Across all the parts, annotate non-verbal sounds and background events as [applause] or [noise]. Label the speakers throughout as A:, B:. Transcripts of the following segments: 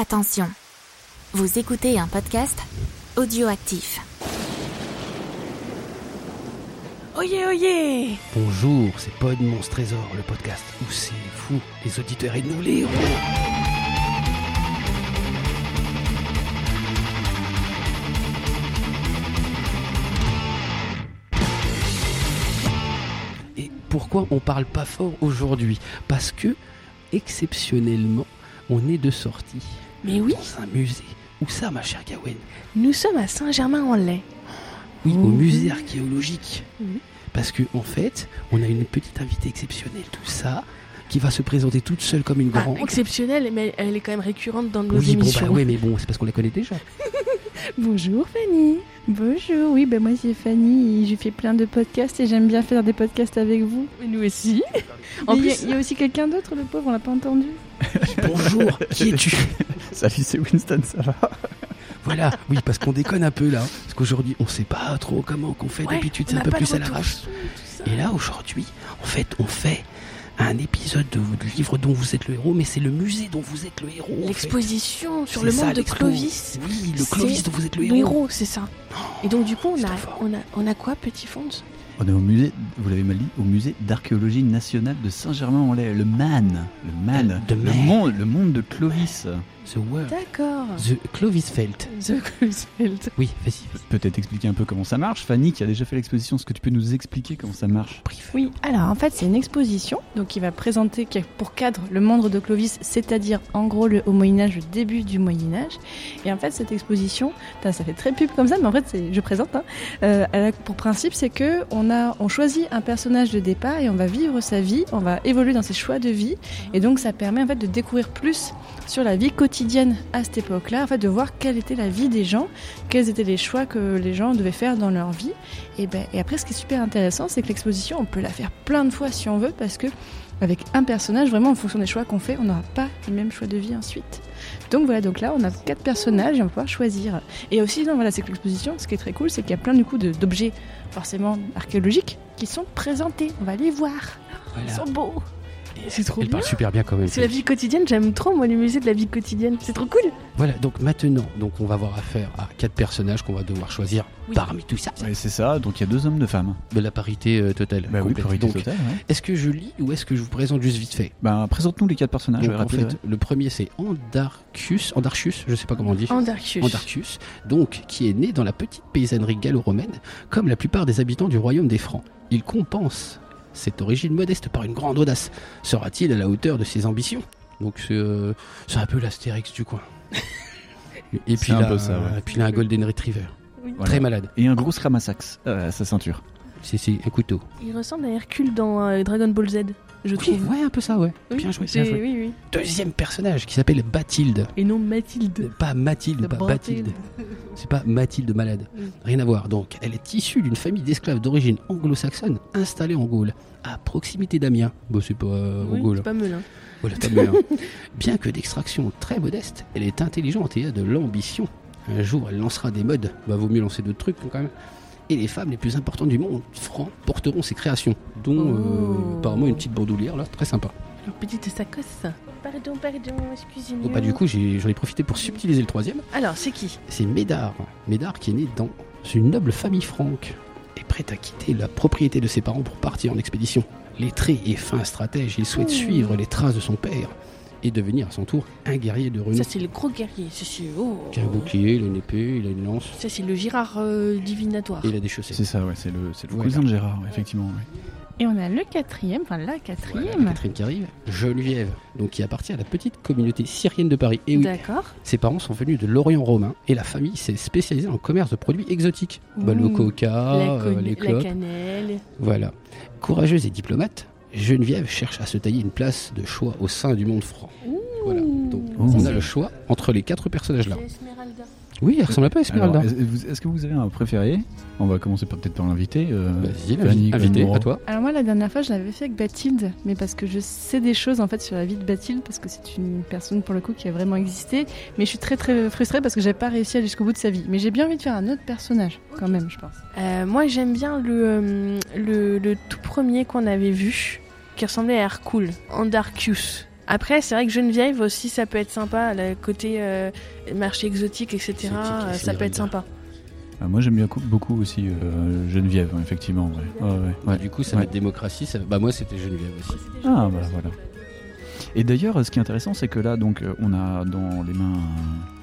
A: Attention, vous écoutez un podcast audioactif.
B: Oyez, oyez
C: Bonjour, c'est Pod Monstre Trésor, le podcast où c'est vous, les auditeurs et nous les héros. Et pourquoi on parle pas fort aujourd'hui? Parce que, exceptionnellement, on est de sortie
B: Mais oui,
C: dans un musée. Où ça, ma chère Gawen
B: nous sommes à Saint-Germain-en-Laye.
C: Oui, au
B: Ouh.
C: musée archéologique.
B: Mhm.
C: Parce que en fait, on a une petite invitée exceptionnelle, tout ça, qui va se présenter toute seule comme une
B: Ah,
C: grande.
B: exceptionnelle, mais elle est quand même récurrente dans nos
C: oui, bon,
B: émissions.
C: bah ouais, mais bon, c'est parce qu'on la connaît déjà. [laughs]
D: Bonjour Fanny. Bonjour, oui, ben moi c'est Fanny, et j'ai fait plein de podcasts et j'aime bien faire des podcasts avec vous.
B: Mais nous aussi. En
D: Mais il y a-
B: plus,
D: il y, a aussi quelqu'un d'autre, le pauvre, on l'a pas entendu. [laughs]
C: Bonjour, qui es-tu?
E: Salut, c'est Winston, ça va?
C: Voilà, oui, parce qu'on déconne un peu là. Parce qu'aujourd'hui, on sait pas trop comment qu'on fait.
B: ouais,
C: D'habitude, c'est un peu plus à
B: retour
C: l'arrache. Et là, aujourd'hui, en fait, on fait un épisode de, du livre dont vous êtes le héros, mais c'est le musée dont vous êtes le héros. en fait.
B: L'exposition sur le
C: ça,
B: monde de. Clovis.
C: Oui, le Clovis dont vous êtes le
B: Le
C: héros.
B: c'est ça. Et donc du coup, on a, on a, on a quoi, petit Fonds?
E: On est au musée, vous l'avez mal dit, au musée d'archéologie nationale de Saint-Germain-en-Laye, le MAN. Le MAN.
C: De
E: le, monde, le monde de Clovis.
C: The World.
B: D'accord.
C: The Clovisfeld.
B: The Clovisfeld.
C: Oui, vas-y.
E: Peut-être expliquer un peu comment ça marche. Fanny, qui a déjà fait l'exposition, est-ce que tu peux nous expliquer comment ça marche?
D: Oui, alors en fait c'est une exposition donc qui va présenter qui a pour cadre le monde de Clovis, c'est-à-dire en gros le, au Moyen-Âge, le début du Moyen-Âge. Et en fait cette exposition, ça fait très pub comme ça, mais en fait je présente, hein, euh, elle a pour principe c'est que on, a, on choisit un personnage de départ et on va vivre sa vie, on va évoluer dans ses choix de vie. Et donc ça permet en fait de découvrir plus sur la vie quotidienne à cette époque-là, en fait de voir quelle était la vie des gens, quels étaient les choix que les gens devaient faire dans leur vie. Et, ben, et après, ce qui est super intéressant, c'est que l'exposition, on peut la faire plein de fois si on veut, parce que avec un personnage, vraiment en fonction des choix qu'on fait, on n'aura pas le même choix de vie ensuite. Donc voilà, donc là, on a quatre personnages et on va pouvoir choisir. Et aussi, non, voilà, c'est que l'exposition, ce qui est très cool, c'est qu'il y a plein du coup d'objets forcément archéologiques qui sont présentés. On va les voir. Ils sont beaux.
B: C'est trop
C: Elle
B: bien.
C: parle super bien quand même.
B: C'est la vie quotidienne, j'aime trop moi les musées de la vie quotidienne. C'est trop cool.
C: Voilà, donc maintenant, donc on va avoir affaire à quatre personnages qu'on va devoir choisir
B: Oui.
C: parmi tout ça.
E: Ouais, C'est ça, donc il y a deux hommes, deux femmes.
C: De la parité euh, totale.
E: Bah oui,
C: complète.
E: parité
C: donc,
E: totale, ouais.
C: est-ce que je lis ou est-ce que je vous présente juste vite fait?
E: Bah, présente-nous les quatre personnages,
C: Donc,
E: ouais,
C: en
E: rapide,
C: fait,
E: ouais.
C: le premier c'est Andarchus, Andarchus, je sais pas comment on dit.
B: Andarchus.
C: Andarchus, donc qui est né dans la petite paysannerie gallo-romaine, comme la plupart des habitants du royaume des Francs. Il compense cette origine modeste par une grande audace. Sera-t-il à la hauteur de ses ambitions? Donc c'est euh, c'est un peu l'Astérix du coin. Et puis
E: un
C: là,
E: peu ça, ouais.
C: et puis là un Golden Retriever,
E: Voilà.
C: très malade.
E: Et un gros ramassax à sa ceinture.
C: C'est un couteau.
B: Il ressemble à Hercule dans euh, Dragon Ball Z, je
C: Oui,
B: trouve.
C: ouais, un peu ça, ouais.
B: Oui,
C: Bien joué, bien joué.
B: Oui.
C: Deuxième personnage qui s'appelle Bathilde.
B: Et non Mathilde.
C: Pas Mathilde, pas Bathilde. [laughs] C'est pas Mathilde malade. Rien à voir. Donc, elle est issue d'une famille d'esclaves d'origine anglo-saxonne installée en Gaule, à proximité d'Amiens. Bon, c'est pas euh, Gaule.
B: c'est pas Melun.
C: Voilà, pas mieux. [laughs] Bien que d'extraction très modeste, elle est intelligente et a de l'ambition. Un jour, elle lancera des modes. Bah, vaut mieux lancer d'autres trucs quand même. Et les femmes les plus importantes du monde, francs, porteront ses créations, dont euh,
B: Oh.
C: apparemment une petite bandoulière là, très sympa.
B: Leur petite sacosse. Pardon, pardon, excusez-moi.
C: Donc, bah, du coup, j'ai- j'en ai profité pour subtiliser le troisième.
B: Alors, c'est qui?
C: C'est Médard. Médard qui est né dans une noble famille franque et prête à quitter la propriété de ses parents pour partir en expédition. Lettré et fin stratège, il souhaite
B: Ouh.
C: suivre les traces de son père et devenir à son tour un guerrier de renom.
B: Ça, c'est le gros guerrier. C'est. Oh.
C: Qui a un bouclier, il a une épée, il a une lance
B: Ça, c'est le Girard euh, divinatoire.
C: et il a des chaussettes.
E: C'est ça, ouais, c'est le, c'est le
C: Voilà.
E: cousin de Gérard, effectivement. ouais.
D: Et on a le quatrième, enfin la
C: Voilà,
D: quatrième.
C: la Catherine qui arrive, Geneviève, donc qui appartient à la petite communauté syrienne de Paris. Et oui,
B: D'accord.
C: ses parents sont venus de l'Orient romain et la famille s'est spécialisée en commerce de produits exotiques. Bah, le coca,
B: la,
C: euh, les
B: la
C: clopes.
B: cannelle.
C: Voilà. Courageuse et diplomate, Geneviève cherche à se tailler une place de choix au sein du monde franc. Voilà. Donc,
E: Ouh.
C: on a le choix entre les quatre personnages-là. Oui, elle ressemble un peu à Esmeralda.
E: Est-ce que vous avez un préféré? On va commencer par- peut-être par l'invité. euh,
C: Vas-y, invité, à toi.
D: Alors moi la dernière fois je l'avais fait avec Bathilde, mais parce que je sais des choses en fait sur la vie de Bathilde, parce que c'est une personne pour le coup qui a vraiment existé, mais je suis très très frustrée parce que j'ai pas réussi à aller jusqu'au bout de sa vie. Mais j'ai bien envie de faire un autre personnage quand même, je pense.
B: Euh, moi, j'aime bien le, euh, le, le tout premier qu'on avait vu, qui ressemblait à Hercule, Andarchus. Après, c'est vrai que Geneviève aussi, ça peut être sympa. Le côté euh, marché exotique, etc.
C: Exotique,
B: euh, ça peut être sympa.
E: Ah, moi j'aime bien co- beaucoup aussi euh, Geneviève, effectivement. ouais. Ouais, ouais.
C: Du coup, ça
E: Ouais.
C: va être démocratie. Ça... Bah, moi, c'était Geneviève aussi.
E: Ah bah voilà. Et d'ailleurs, ce qui est intéressant, c'est que là, donc, euh, on a dans les mains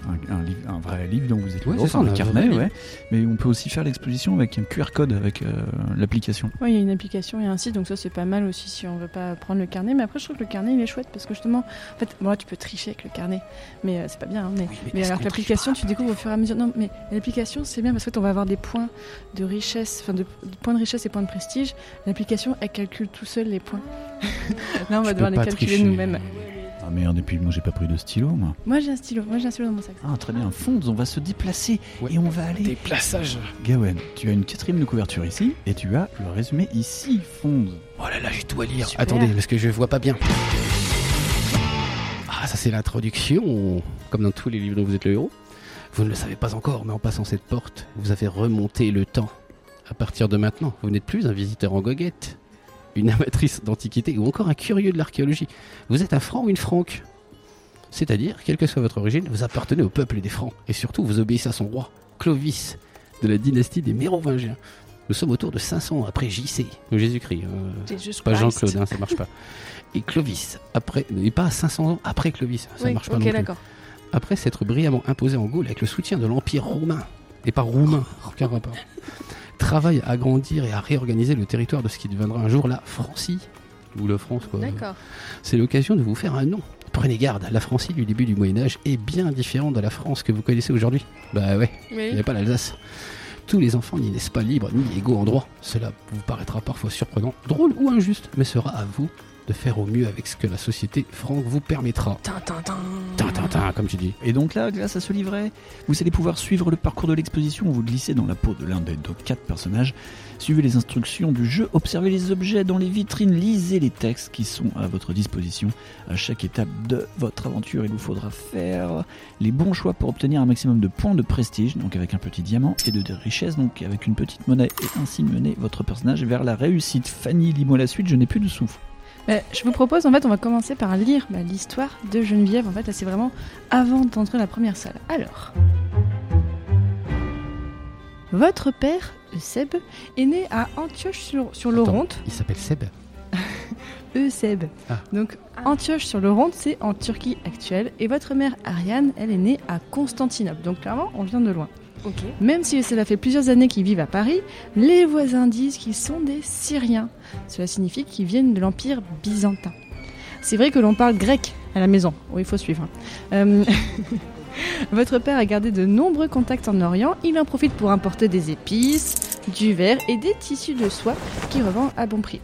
E: un, un- un livre- un vrai livre dont vous êtes
C: Ouais,
E: enfin,
C: un
E: carnet, ouais. Mais on peut aussi faire l'exposition avec un QR code avec euh, l'application.
D: Oui, il y a une application et un site, donc ça c'est pas mal aussi si on veut pas prendre le carnet. Mais après, je trouve que le carnet il est chouette parce que justement, en fait, bon, là tu peux tricher avec le carnet, mais euh, c'est pas bien. hein, mais
C: Oui,
D: mais
C: est-ce
D: alors que l'application, tu découvres au fur et à mesure. Non, mais l'application c'est bien parce qu'en fait, on va avoir des points de richesse, enfin de, de points de richesse et points de prestige. L'application elle calcule tout seul les points. [laughs] Là, on va devoir les calculer nous-mêmes.
E: Ah merde, et puis moi j'ai pas pris de stylo, moi.
D: Moi j'ai un stylo, moi j'ai un stylo dans mon sac.
E: Ah très bien, Fonds, on va se déplacer
C: Ouais.
E: et on va aller.
C: Déplaçage.
E: Gawen, tu as une quatrième de couverture ici et tu as le résumé ici, Fonds.
C: Oh là là, j'ai tout à lire.
D: Super.
C: Attendez, parce que je vois pas bien. Ah, ça c'est l'introduction, comme dans tous les livres dont vous êtes le héros. Vous ne le savez pas encore, mais en passant cette porte, vous avez remonté le temps. À partir de maintenant, vous n'êtes plus un visiteur en goguette, une amatrice d'antiquité ou encore un curieux de l'archéologie. Vous êtes un franc ou une franque? C'est-à-dire, quelle que soit votre origine, vous appartenez au peuple des francs. Et surtout, vous obéissez à son roi, Clovis, de la dynastie des Mérovingiens. Nous sommes autour de 500 ans après JC, ou Jésus-Christ. hein. Pas. Jean-Claude, hein, ça marche pas. Et Clovis, après, et pas à 500 ans après Clovis, ça
B: Oui,
C: marche pas non plus. Après s'être brillamment imposé en Gaule avec le soutien de l'Empire romain, et pas roumain, aucun rapport, travaille à agrandir et à réorganiser le territoire de ce qui deviendra un jour la Francie, ou la France quoi.
B: D'accord.
C: C'est l'occasion de vous faire un nom. Prenez garde, la Francie du début du Moyen-Âge est bien différente de la France que vous connaissez aujourd'hui. Bah ouais, il n'y avait pas l'Alsace. Tous les enfants n'y naissent pas libres ni égaux en droit. Cela vous paraîtra parfois surprenant, drôle ou injuste, mais sera à vous de faire au mieux avec ce que la société franque vous permettra.
B: Tin, tin, tin.
C: Tintin, comme tu dis.
E: Et donc là, grâce à ce livret, vous allez pouvoir suivre le parcours de l'exposition, vous glissez dans la peau de l'un des quatre personnages, suivez les instructions du jeu, observez les objets dans les vitrines, lisez les textes qui sont à votre disposition. À chaque étape de votre aventure, il vous faudra faire les bons choix pour obtenir un maximum de points de prestige, donc avec un petit diamant, et de richesse, donc avec une petite monnaie, et ainsi mener votre personnage vers la réussite. Fanny, lis-moi la suite, je n'ai plus de souffle.
D: Bah, je vous propose, en fait, on va commencer par lire bah, l'histoire de Geneviève. En fait, là, c'est vraiment avant d'entrer dans la première salle. Alors, votre père, Euseb, est né à Antioche sur, sur l'Oronte.
C: Il s'appelle Seb. [laughs]
D: Euseb.
C: Ah.
D: Donc, Antioche sur l'Oronte, c'est en Turquie actuelle. Et votre mère, Ariane, elle est née à Constantinople. Donc, clairement, on vient de loin. Même si cela fait plusieurs années qu'ils vivent à Paris, les voisins disent qu'ils sont des Syriens. Cela signifie qu'ils viennent de l'Empire byzantin. C'est vrai que l'on parle grec à la maison. Oui, il faut suivre. hein. Euh, [laughs] Votre père a gardé de nombreux contacts en Orient. Il en profite pour importer des épices, du verre et des tissus de soie qu'il revend à bon prix.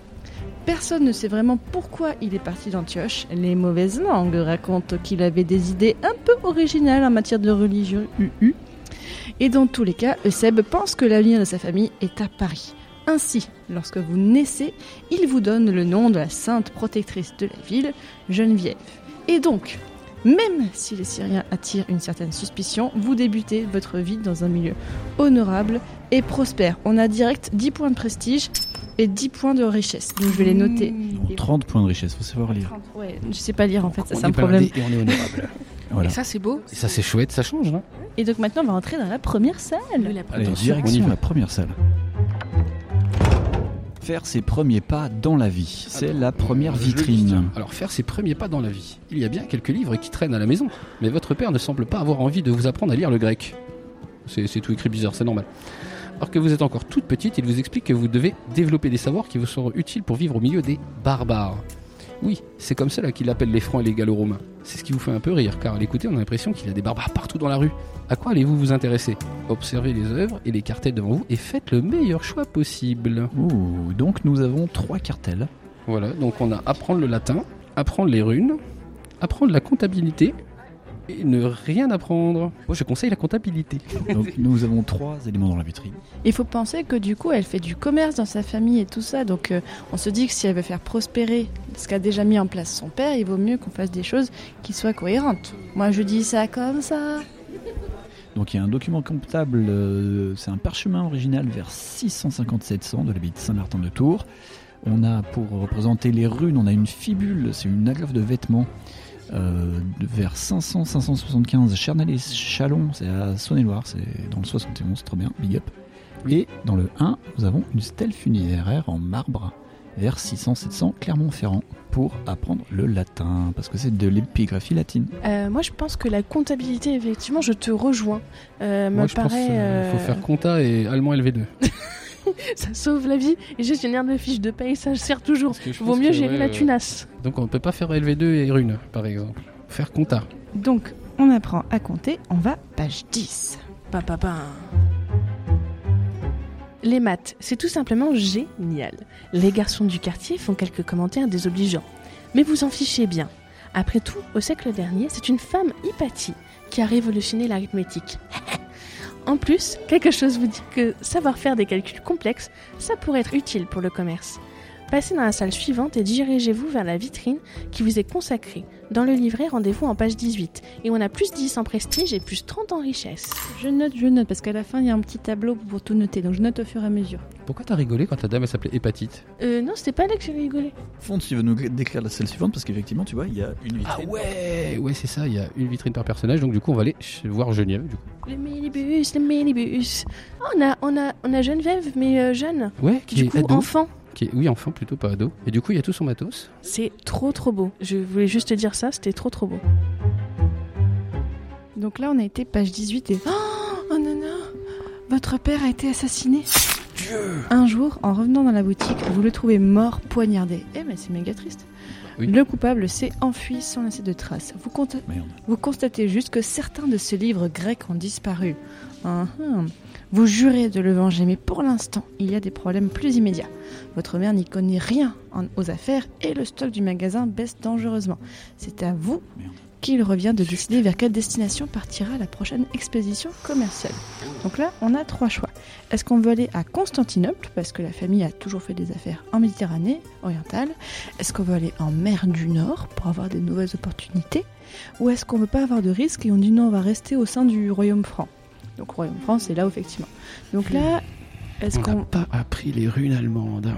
D: Personne ne sait vraiment pourquoi il est parti d'Antioche. Les mauvaises langues racontent qu'il avait des idées un peu originales en matière de religion UU. Et dans tous les cas, Euseb pense que l'avenir de sa famille est à Paris. Ainsi, lorsque vous naissez, il vous donne le nom de la sainte protectrice de la ville, Geneviève. Et donc, même si les Syriens attirent une certaine suspicion, vous débutez votre vie dans un milieu honorable et prospère. On a direct 10 points de prestige et 10 points de richesse. Donc je vais les noter.
E: Non, 30 points de richesse, faut savoir lire.
D: Ouais, je sais pas lire en fait, c'est un problème.
C: et on est honorable. [laughs]
E: Voilà.
B: Et ça, c'est beau.
C: et ça c'est chouette, ça change, hein
D: Et donc maintenant on va entrer dans la première salle.
B: Le la
E: Allez, direction la première salle. Faire ses premiers pas dans la vie, c'est la première
C: le dis,
E: vitrine.
C: Alors faire ses premiers pas dans la vie. Il y a bien quelques livres qui traînent à la maison, mais votre père ne semble pas avoir envie de vous apprendre à lire le grec. C'est c'est tout écrit bizarre, c'est normal. Alors que vous êtes encore toute petite, il vous explique que vous devez développer des savoirs qui vous seront utiles pour vivre au milieu des barbares. Oui, c'est comme cela qu'il appelle les francs et les gallo-romains. C'est ce qui vous fait un peu rire, car à l'écouter, on a l'impression qu'il y a des barbares partout dans la rue. À quoi allez-vous vous intéresser? Observez les œuvres et les cartels devant vous et faites le meilleur choix possible.
E: Ouh, donc nous avons trois cartels.
C: Voilà, donc on a apprendre le latin, apprendre les runes, apprendre la comptabilité et ne rien apprendre. Moi je conseille la comptabilité.
E: Donc nous avons trois éléments dans la vitrine.
D: Il faut penser que du coup, elle fait du commerce dans sa famille et tout ça. Donc, euh, on se dit que si elle veut faire prospérer ce qu'a déjà mis en place son père, il vaut mieux qu'on fasse des choses qui soient cohérentes. Moi, je dis ça comme ça.
E: Donc il y a un document comptable, euh, c'est un parchemin original vers 650-700 de l'abbaye de Saint-Martin de Tours. On a pour représenter les runes, on a une fibule, c'est une agrafe de vêtements. Euh, vers 500-575, Chernel et Chalon, c'est à Saône-et-Loire, c'est dans le 71, trop bien, big up. Et dans le 1, nous avons une stèle funéraire en marbre vers 600-700 Clermont-Ferrand pour apprendre le latin, parce que c'est de l'épigraphie latine.
B: Euh, moi, je pense que la comptabilité, effectivement, je te rejoins. Euh,
C: Moi,
B: me
C: je pense
B: paraît.
C: qu'il
B: euh,
C: faut faire compta et allemand LV2. [laughs] [laughs]
B: Ça sauve la vie. Et gestionnaire de fiches de paye, ça sert toujours. Vaut mieux gérer
C: ouais,
B: la
C: euh,
B: tunasse.
C: Donc on peut pas faire LV2 et rune, par exemple. Faire compta.
D: Donc, on apprend à compter. On va page 10.
B: Pa, pa, pa. Les maths, c'est tout simplement génial. Les garçons du quartier font quelques commentaires désobligeants. Mais vous en fichez bien. Après tout, au siècle dernier, c'est une femme Hypatie qui a révolutionné l'arithmétique. [laughs] en plus, quelque chose vous dit que savoir faire des calculs complexes, ça pourrait être utile pour le commerce. Passez dans la salle suivante et dirigez-vous vers la vitrine qui vous est consacrée. Dans le livret, rendez-vous en page 18. Et on a plus 10 en prestige et plus 30 en richesse.
D: Je note, je note, parce qu'à la fin, il y a un petit tableau pour tout noter. Donc, je note au fur et à mesure.
C: Pourquoi t'as rigolé quand ta dame elle s'appelait hépatite?
B: Euh, non, c'était pas là que j'ai rigolé.
E: Fond, tu veux nous décrire la salle suivante, parce qu'effectivement, tu vois, il y a une
C: Ah
E: vitrine.
C: ouais Ouais, c'est ça, il y a une vitrine par personnage, donc du coup on va aller voir Geneviève. Du coup.
B: Le minibus, le minibus. Oh, on, a, on, a, on a Geneviève, mais euh, jeune.
C: Ouais, qui
B: Du
C: est
B: coup,
C: ado.
B: enfant.
C: Qui est, oui, enfant plutôt, pas ado. Et du coup, il y a tout son matos.
B: C'est trop trop beau. Je voulais juste te dire ça, c'était trop trop beau.
D: Donc là, on a été page 18 et... Oh, oh non, non Votre père a été assassiné Un jour, en revenant dans la boutique, vous le trouvez mort, poignardé. Eh mais c'est méga triste.
C: Oui.
D: Le coupable s'est enfui sans laisser de traces. Vous, constatez juste que certains de ces livres grecs ont disparu. Ah, ah. Vous jurez de le venger, mais pour l'instant, il y a des problèmes plus immédiats. Votre mère n'y connaît rien en- aux affaires et le stock du magasin baisse dangereusement. C'est à vous qu'il revient de décider vers quelle destination partira la prochaine expédition commerciale. Donc là, on a trois choix. Est-ce qu'on veut aller à Constantinople, parce que la famille a toujours fait des affaires en Méditerranée orientale? Est-ce qu'on veut aller en mer du Nord pour avoir des nouvelles opportunités? Ou est-ce qu'on veut pas avoir de risque et on dit non, on va rester au sein du royaume franc Donc royaume franc, c'est là, effectivement. Donc là, est-ce
C: On n'a
D: qu'on...
C: pas appris les runes allemandes.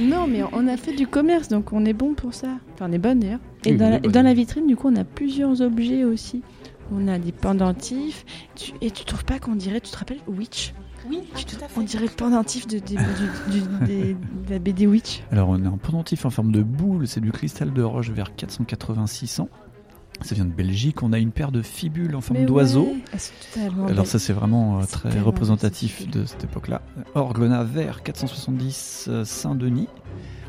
D: Non, mais on a fait du commerce, donc on est bon pour ça. Enfin, on est bonne d'ailleurs. Et
C: Oui,
D: dans, la,
C: est bonne.
D: dans la vitrine, du coup, on a plusieurs objets aussi. On a des pendentifs. Tu- et tu trouves pas qu'on dirait, tu te rappelles, Witch?
B: Oui,
D: On dirait le pendentif de, des- du- du- des- de la BD Witch.
E: Alors, on a un pendentif en forme de boule, c'est du cristal de roche vers 480-600. Ça vient de Belgique. On a une paire de fibules en forme d'oiseau.
D: ouais, totalement
E: Alors ça c'est vraiment euh, très représentatif de cette époque-là. Orglona vert 470 euh, Saint-Denis.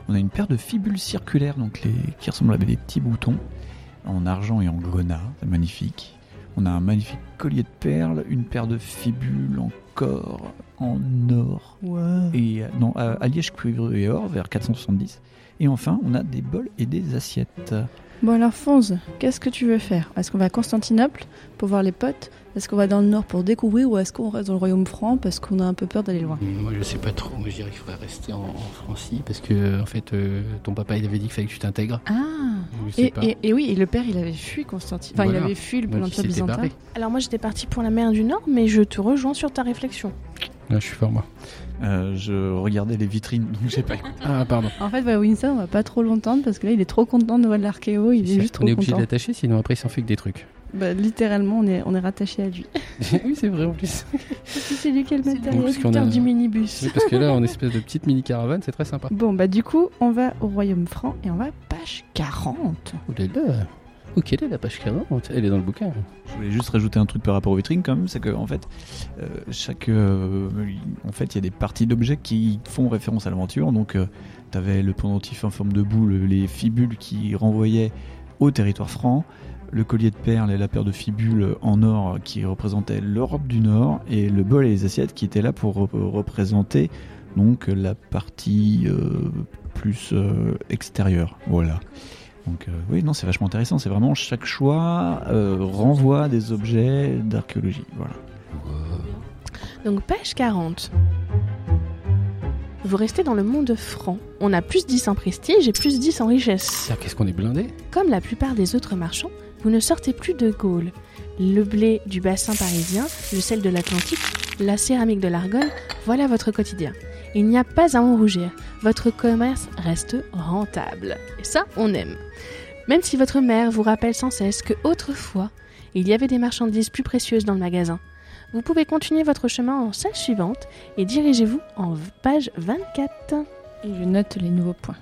E: On a une paire de fibules circulaires donc les qui ressemblent à des petits boutons en argent et en grenat, c'est magnifique. On a un magnifique collier de perles, une paire de fibules encore en or et euh, non euh, alliage cuivre et or vers 470. Et enfin, on a des bols et des assiettes.
D: Bon alors Fonz, qu'est-ce que tu veux faire? Est-ce qu'on va à Constantinople pour voir les potes? Est-ce qu'on va dans le nord pour découvrir ou est-ce qu'on reste dans le royaume franc parce qu'on a un peu peur d'aller loin?
C: Moi, je sais pas trop. Moi, je dirais qu'il faudrait rester en, en Francie parce que, en fait, euh, ton papa, il avait dit qu'il fallait que tu t'intègres.
D: Ah et,
C: pas.
D: et- et oui, et le père il avait fui Constantinople. Enfin,
C: Voilà.
D: il avait fui l'Empire byzantin.
C: barré.
B: Alors moi j'étais partie pour la mer du Nord, mais je te rejoins sur ta réflexion.
C: Là, je suis fort, moi.
E: Euh, je regardais les vitrines donc j'ai pas écouté.
C: Ah, pardon.
D: En fait, voilà, Winston, on va pas trop l'entendre parce que là, il est trop content de voir l'archéo. Il est juste trop
C: on est obligé
D: content.
C: d'attacher, sinon après, il s'en fait que des trucs.
D: Bah, littéralement, on est, on est rattaché à lui. [laughs] [laughs]
C: oui, c'est vrai en plus.
D: c'est lui qui a le matériel.
C: a-
B: du minibus.
C: Oui, parce que là, en espèce de petite mini caravane, c'est très sympa.
D: Bon, bah du coup, on va au royaume franc et on va page 40.
C: Oh là là. Ok, elle est la page 40. Elle est dans le bouquin.
E: Je voulais juste rajouter un truc par rapport aux vitrines quand même, c'est que en fait, euh, euh, en fait, il y a des parties d'objets qui font référence à l'aventure. Donc, tu avais le pendentif en forme de boule, les fibules qui renvoyaient au territoire franc, le collier de perles et la paire de fibules en or qui représentaient l'Europe du Nord, et le bol et les assiettes qui étaient là pour rep- représenter donc la partie euh, plus euh, extérieure. Voilà. Donc euh, oui, non, c'est vachement intéressant. C'est vraiment chaque choix euh, renvoie à des objets d'archéologie. Voilà.
B: Donc page 40. Vous restez dans le monde franc. On a plus 10 en prestige et plus 10 en richesse.
C: Qu'est-ce qu'on est blindé?
B: Comme la plupart des autres marchands, vous ne sortez plus de Gaule. Le blé du bassin parisien, le sel de l'Atlantique, la céramique de l'Argonne, voilà votre quotidien. Il n'y a pas à en rougir. Votre commerce reste rentable. Et ça, on aime. Même si votre mère vous rappelle sans cesse que autrefois, il y avait des marchandises plus précieuses dans le magasin, vous pouvez continuer votre chemin en salle suivante et dirigez-vous en page 24.
D: Et je note les nouveaux points.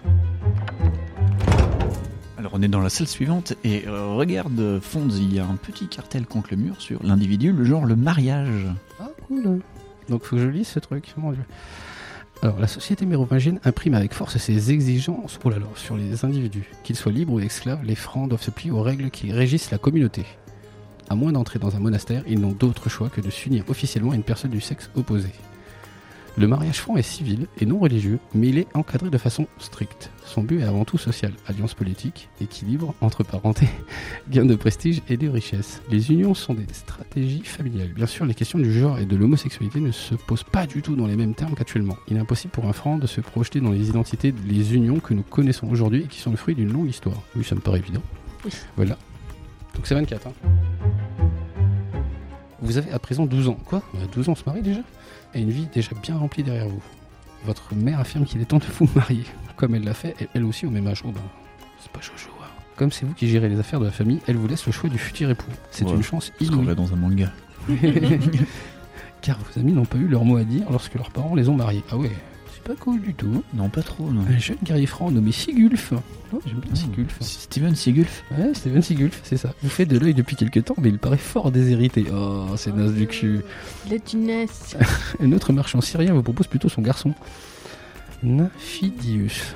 E: Alors on est dans la salle suivante et euh, regarde Fonz, il y a un petit cartel contre le mur sur l'individu, le genre le mariage.
C: Ah, cool. Donc, faut que je lise ce truc, mon dieu. Alors, la société mérovingienne imprime avec force ses exigences sur les individus. Qu'ils soient libres ou esclaves, les francs doivent se plier aux règles qui régissent la communauté. À moins d'entrer dans un monastère, ils n'ont d'autre choix que de s'unir officiellement à une personne du sexe opposé. Le mariage franc est civil et non religieux, mais il est encadré de façon stricte. Son but est avant tout social, alliance politique, équilibre entre parenté, [laughs] gain de prestige et de richesse. Les unions sont des stratégies familiales. Bien sûr, les questions du genre et de l'homosexualité ne se posent pas du tout dans les mêmes termes qu'actuellement. Il est impossible pour un franc de se projeter dans les identités, les unions que nous connaissons aujourd'hui et qui sont le fruit d'une longue histoire. Oui, ça me paraît évident.
B: Oui.
C: Voilà. Donc c'est 24. Hein. Vous avez à présent 12 ans. Quoi Bah, 12 ans, on se marie déjà Et une vie déjà bien remplie derrière vous. Votre mère affirme qu'il est temps de vous marier. Comme elle l'a fait, elle, aussi au même âge. Oh ben, c'est pas chaud hein. Comme c'est vous qui gérez les affaires de la famille, elle vous laisse le choix du futur époux. C'est
E: Ouais,
C: une chance inouïe.
E: dans un manga. [laughs] [laughs]
C: Car vos amis n'ont pas eu leur mot à dire lorsque leurs parents les ont mariés. Ah ouais, pas cool du tout.
E: Non, pas trop, non.
C: Un jeune guerrier franc nommé Sigulf. Oh, J'aime bien Sigulf.
E: Steven Seagulf
C: Ouais, Steven Sigulf, c'est ça. Vous faites de l'œil depuis quelques temps, mais il paraît fort déshérité. Oh, c'est naze du cul.
B: La dunesse. [laughs]
C: Un autre marchand syrien vous propose plutôt son garçon. Nymphidius.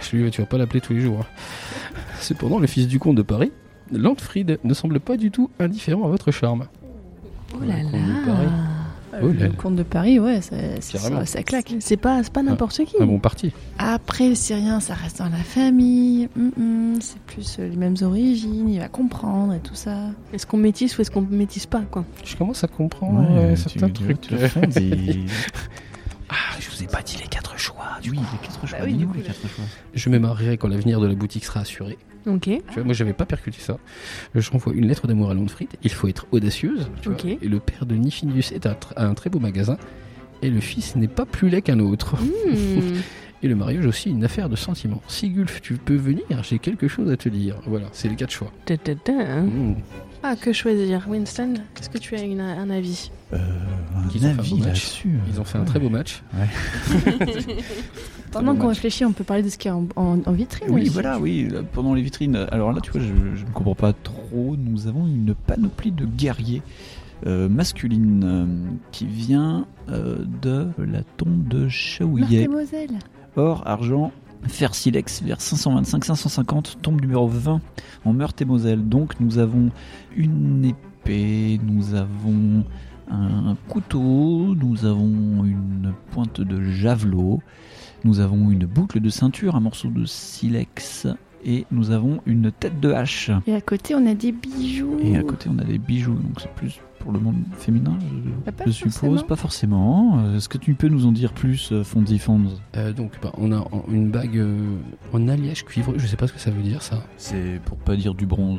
C: Je tu vas pas l'appeler tous les jours. hein. Cependant, le fils du comte de Paris, Landfried, ne semble pas du tout indifférent à votre charme.
B: Oh là là.
C: Oh
D: le comte de Paris, ouais, ça, ça,
C: Carrément.
D: ça claque.
B: C'est pas, c'est pas n'importe qui.
C: Un bon parti.
D: Après, le Syrien, ça reste dans la famille. Hum, hum, c'est plus euh, les mêmes origines. Il va comprendre et tout ça.
B: Est-ce qu'on métisse ou est-ce qu'on métisse pas, quoi?
C: Je commence à comprendre euh, certains trucs.
E: Fonz, il- [laughs]
C: Ah, je vous ai pas dit les quatre choix.
E: Oui, les quatre choix.
B: oui, du
E: les quatre choix.
C: Je me marierai quand l'avenir de la boutique sera assuré.
B: Ok.
C: Tu vois, moi, j'avais pas percuté ça. Je renvoie une lettre d'amour à Landfried. Il faut être audacieuse. tu vois. Et le père de Nifinius est un, tr- a un très beau magasin. Et le fils n'est pas plus laid qu'un autre.
B: Hmm. [laughs]
C: Et le mariage aussi une affaire de sentiment. Sigulf, tu peux venir, j'ai quelque chose à te dire. Voilà, c'est les quatre choix.
B: Ta, ta, ta.
C: Mmh.
B: Ah, que choisir Winston, est-ce que tu as une- un avis
E: Euh,
C: Ils
E: un
C: ont fait un
E: avis
C: beau match.
E: là-dessus.
C: Ils ont fait un très beau match. [laughs]
D: Pendant
C: bon
D: qu'on réfléchit, on peut parler de ce qu'il y a en, en- en vitrine.
E: Oui,
D: aussi.
E: voilà, oui, là, pendant les vitrines. Alors là, tu vois, je, ne comprends pas trop. Nous avons une panoplie de guerriers euh, masculines euh, qui vient euh, de la tombe de Chaouillet. Or, argent, fer silex vers 525-550, tombe numéro 20 en Meurthe et Moselle. Donc nous avons une épée, nous avons un couteau, nous avons une pointe de javelot, nous avons une boucle de ceinture, un morceau de silex et nous avons une tête de hache.
D: Et à côté, on a des bijoux.
E: Et à côté on a des bijoux, donc c'est plus pour le monde féminin, je,
D: Bah, pas
E: je suppose.
D: forcément.
E: Pas forcément. Euh, Est-ce que tu peux nous en dire plus, euh, Fonzi Fonz
C: Euh, donc, bah, on a une bague euh, en alliage cuivreux. Je sais pas ce que ça veut dire, ça.
E: C'est pour pas dire du bronze.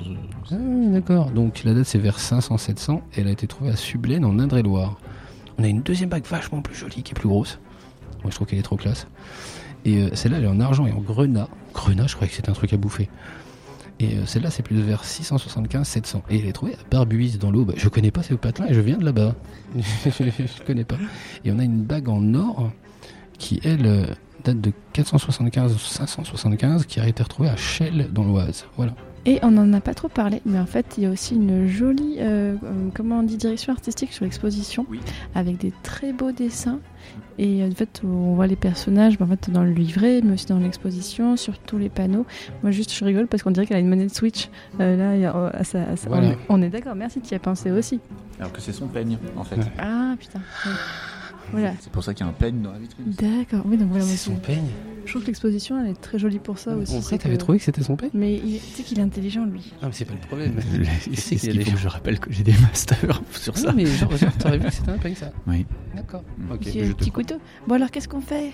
C: Ah, d'accord. Donc, la date, c'est vers 500-700. Et elle a été trouvée à Sublaine, en Indre-et-Loire. On a une deuxième bague vachement plus jolie, qui est plus grosse. Moi, je trouve qu'elle est trop classe. Et euh, celle-là, elle est en argent et en grenat. Grenat, je croyais que c'était un truc à bouffer. Et euh, celle-là, c'est plus vers 675-700. Et elle est trouvée à Barbuise, dans l'Aube. Je connais pas ces patelins et je viens de là-bas. [laughs] je connais pas. Et on a une bague en or qui, elle, euh, date de 475-575, qui a été retrouvée à Chelles, dans l'Oise. Voilà.
D: Et on n'en a pas trop parlé, mais en fait, il y a aussi une jolie, euh, euh, comment on dit, direction artistique sur l'exposition,
E: Oui.
D: avec des très beaux dessins. Et en fait, on voit les personnages en fait, dans le livret, mais aussi dans l'exposition, sur tous les panneaux. Moi, juste, je rigole parce qu'on dirait qu'elle a une monnaie de Switch. Euh, là, a- oh,
C: Voilà.
D: on est, on est d'accord, merci, tu y as pensé aussi.
E: Alors que c'est son peigne, en fait.
D: Ah, putain. Voilà.
E: C'est pour ça qu'il y a un peigne dans la vitrine.
D: D'accord, oui, donc voilà,
C: C'est son peigne.
D: Je trouve que l'exposition, elle est très jolie pour ça aussi.
C: En vrai, t'avais
D: que-
C: trouvé que c'était son peigne?
D: Mais il- tu sais qu'il est intelligent, lui.
C: Ah, mais c'est pas le problème. Sais qu'il y a des
E: je rappelle que j'ai des masters [laughs] sur
C: Ah
E: ça.
C: non, mais genre, t'aurais vu que c'était un peigne, ça
E: Oui.
C: D'accord. Ok,
D: petit couteau. Bon, alors, qu'est-ce qu'on fait?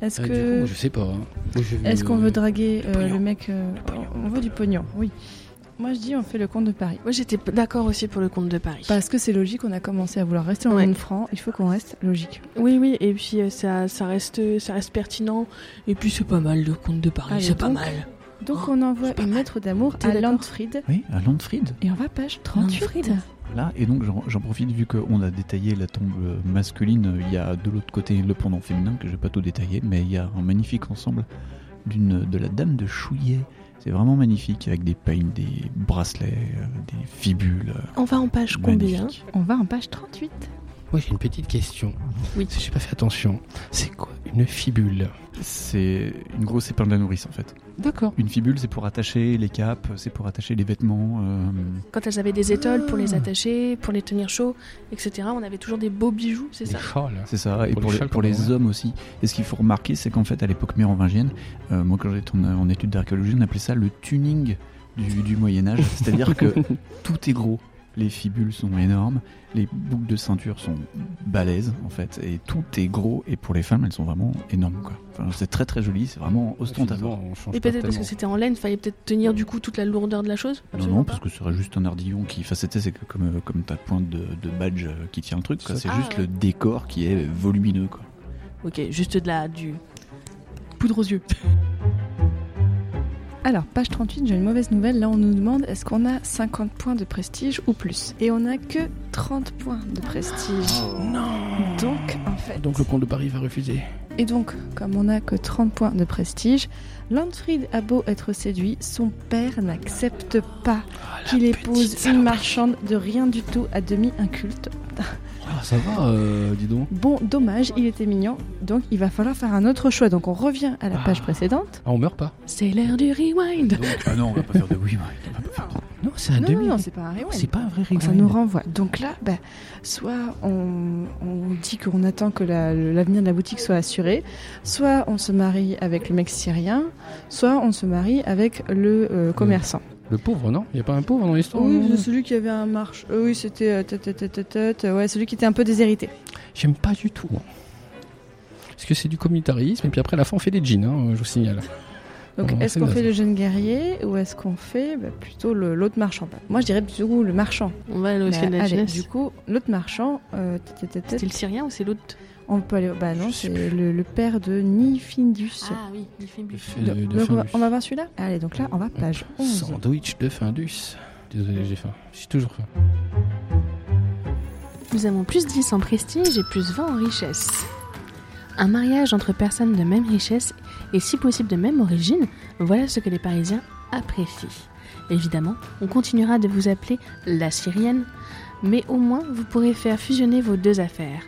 D: Est-ce
C: Ah,
D: que.
C: coup, moi, je sais pas. hein.
D: Est-ce qu'on
C: euh,
D: veut draguer euh, le mec euh, On veut du pognon, oui. Moi je dis on fait le compte de Paris.
B: Moi j'étais d'accord aussi pour le compte de Paris.
D: Parce que c'est logique, on a commencé à vouloir rester en
B: Ouais.
D: monde franc, il faut qu'on reste logique.
B: Oui, oui, et puis euh, ça, ça, reste, ça reste pertinent. Et puis c'est pas mal le compte de Paris, c'est pas
D: donc,
B: mal.
D: Donc
B: Oh,
D: on envoie une lettre d'amour à Landfried
E: Oui, à Landfried.
D: et on va page 38.
B: Landfried.
E: Là, et donc j'en profite vu qu'on a détaillé la tombe euh, masculine, il y a de l'autre côté le pendant féminin que je vais pas tout détailler, mais il y a un magnifique ensemble d'une de la dame de Chouillet. C'est vraiment magnifique avec des peignes, des bracelets, euh, des fibules. euh,
B: On va en page combien?
D: On va en page 38.
C: Moi j'ai une petite question.
B: Oui.
C: Si j'ai pas fait attention, c'est quoi une fibule?
E: C'est une grosse épingle de la nourrice en fait.
C: D'accord.
E: Une fibule, c'est pour attacher les capes, c'est pour attacher les vêtements. euh,
B: Quand elles avaient des étoiles pour
C: Ah.
B: les attacher, pour les tenir chauds, etc., on avait toujours des beaux bijoux, c'est ça?
E: C'est ça, et
C: Pour
E: pour,
C: les
E: les,
C: châles,
E: pour les
C: pardon,
E: hommes aussi. Et ce qu'il faut remarquer, c'est qu'en fait, à l'époque mérovingienne, euh, moi quand j'étais en, en études d'archéologie, on appelait ça le tuning du, du Moyen-Âge. C'est-à-dire que [laughs] tout est gros. Les fibules sont énormes, les boucles de ceinture sont balèzes en fait, et tout est gros. Et pour les femmes, elles sont vraiment énormes quoi. Enfin, c'est très très joli, c'est vraiment ostentatoire.
C: On change
B: Et peut-être parce que c'était en laine, fallait peut-être tenir du coup toute la lourdeur de la chose?
E: Non,
B: Absolument
E: non,
B: pas.
E: parce que ce serait juste un ardillon qui. Enfin, c'était c'est comme, comme ta pointe de, de badge euh, qui tient le truc, quoi. C'est
B: Ah,
E: juste
B: ouais.
E: le décor qui est volumineux, quoi.
B: Ok, juste de la, du poudre aux yeux.
D: Alors, page 38, j'ai une mauvaise nouvelle. Là, on nous demande est-ce qu'on a 50 points de prestige ou plus? Et on n'a que 30 points de prestige.
C: Non.
D: Donc, en fait.
C: Donc le comte de Paris va refuser.
D: Et donc, comme on n'a que 30 points de prestige, Landfried a beau être séduit, son père n'accepte pas qu'il épouse une marchande de rien du tout à demi inculte.
C: Ah, ça va, euh, dis donc.
D: Bon, dommage, il était mignon, donc il va falloir faire un autre choix. Donc on revient à la page
C: Ah.
D: précédente.
C: Ah, on meurt pas.
B: C'est l'heure du rewind.
E: ah non, on va pas faire de oui, on va pas faire
C: Non, c'est un
D: Non,
C: demi.
D: non, non, c'est pas un rewind.
C: c'est pas un vrai
D: Ça
C: rewind.
D: nous renvoie. Donc là, bah, soit on, on dit qu'on attend que la- l'avenir de la boutique soit assuré, soit on se marie avec le mec syrien, soit on se marie avec le euh, commerçant.
C: Le pauvre, non? Il y a pas un pauvre dans l'histoire
D: Oui, c'est celui qui avait un marche. euh, oui, c'était euh, ouais, celui qui était un peu déshérité.
C: J'aime pas du tout. Parce que c'est du communautarisme, et puis après, à la fin, on fait des jeans, hein, je vous signale.
D: Donc, est-ce qu'on fait le jeune guerrier ou est-ce qu'on fait bah, plutôt l'autre marchand? Moi, je dirais plutôt le marchand.
B: On va aller au
D: Bah, du coup, l'autre marchand, euh,
B: C'était le Syrien ou c'est l'autre?
D: On peut aller. Bah non, c'est le, le père de Nifindus.
B: Ah oui, fait
D: Donc,
C: de- de
D: donc, on, va, on va voir celui-là Allez, donc là, on va page 11.
C: Sandwich de Findus. Désolé, j'ai faim. J'ai toujours faim.
B: Nous avons plus 10 en prestige et plus 20 en richesse. Un mariage entre personnes de même richesse et si possible de même origine, voilà ce que les Parisiens apprécient. Évidemment, on continuera de vous appeler la Syrienne, mais au moins vous pourrez faire fusionner vos deux affaires.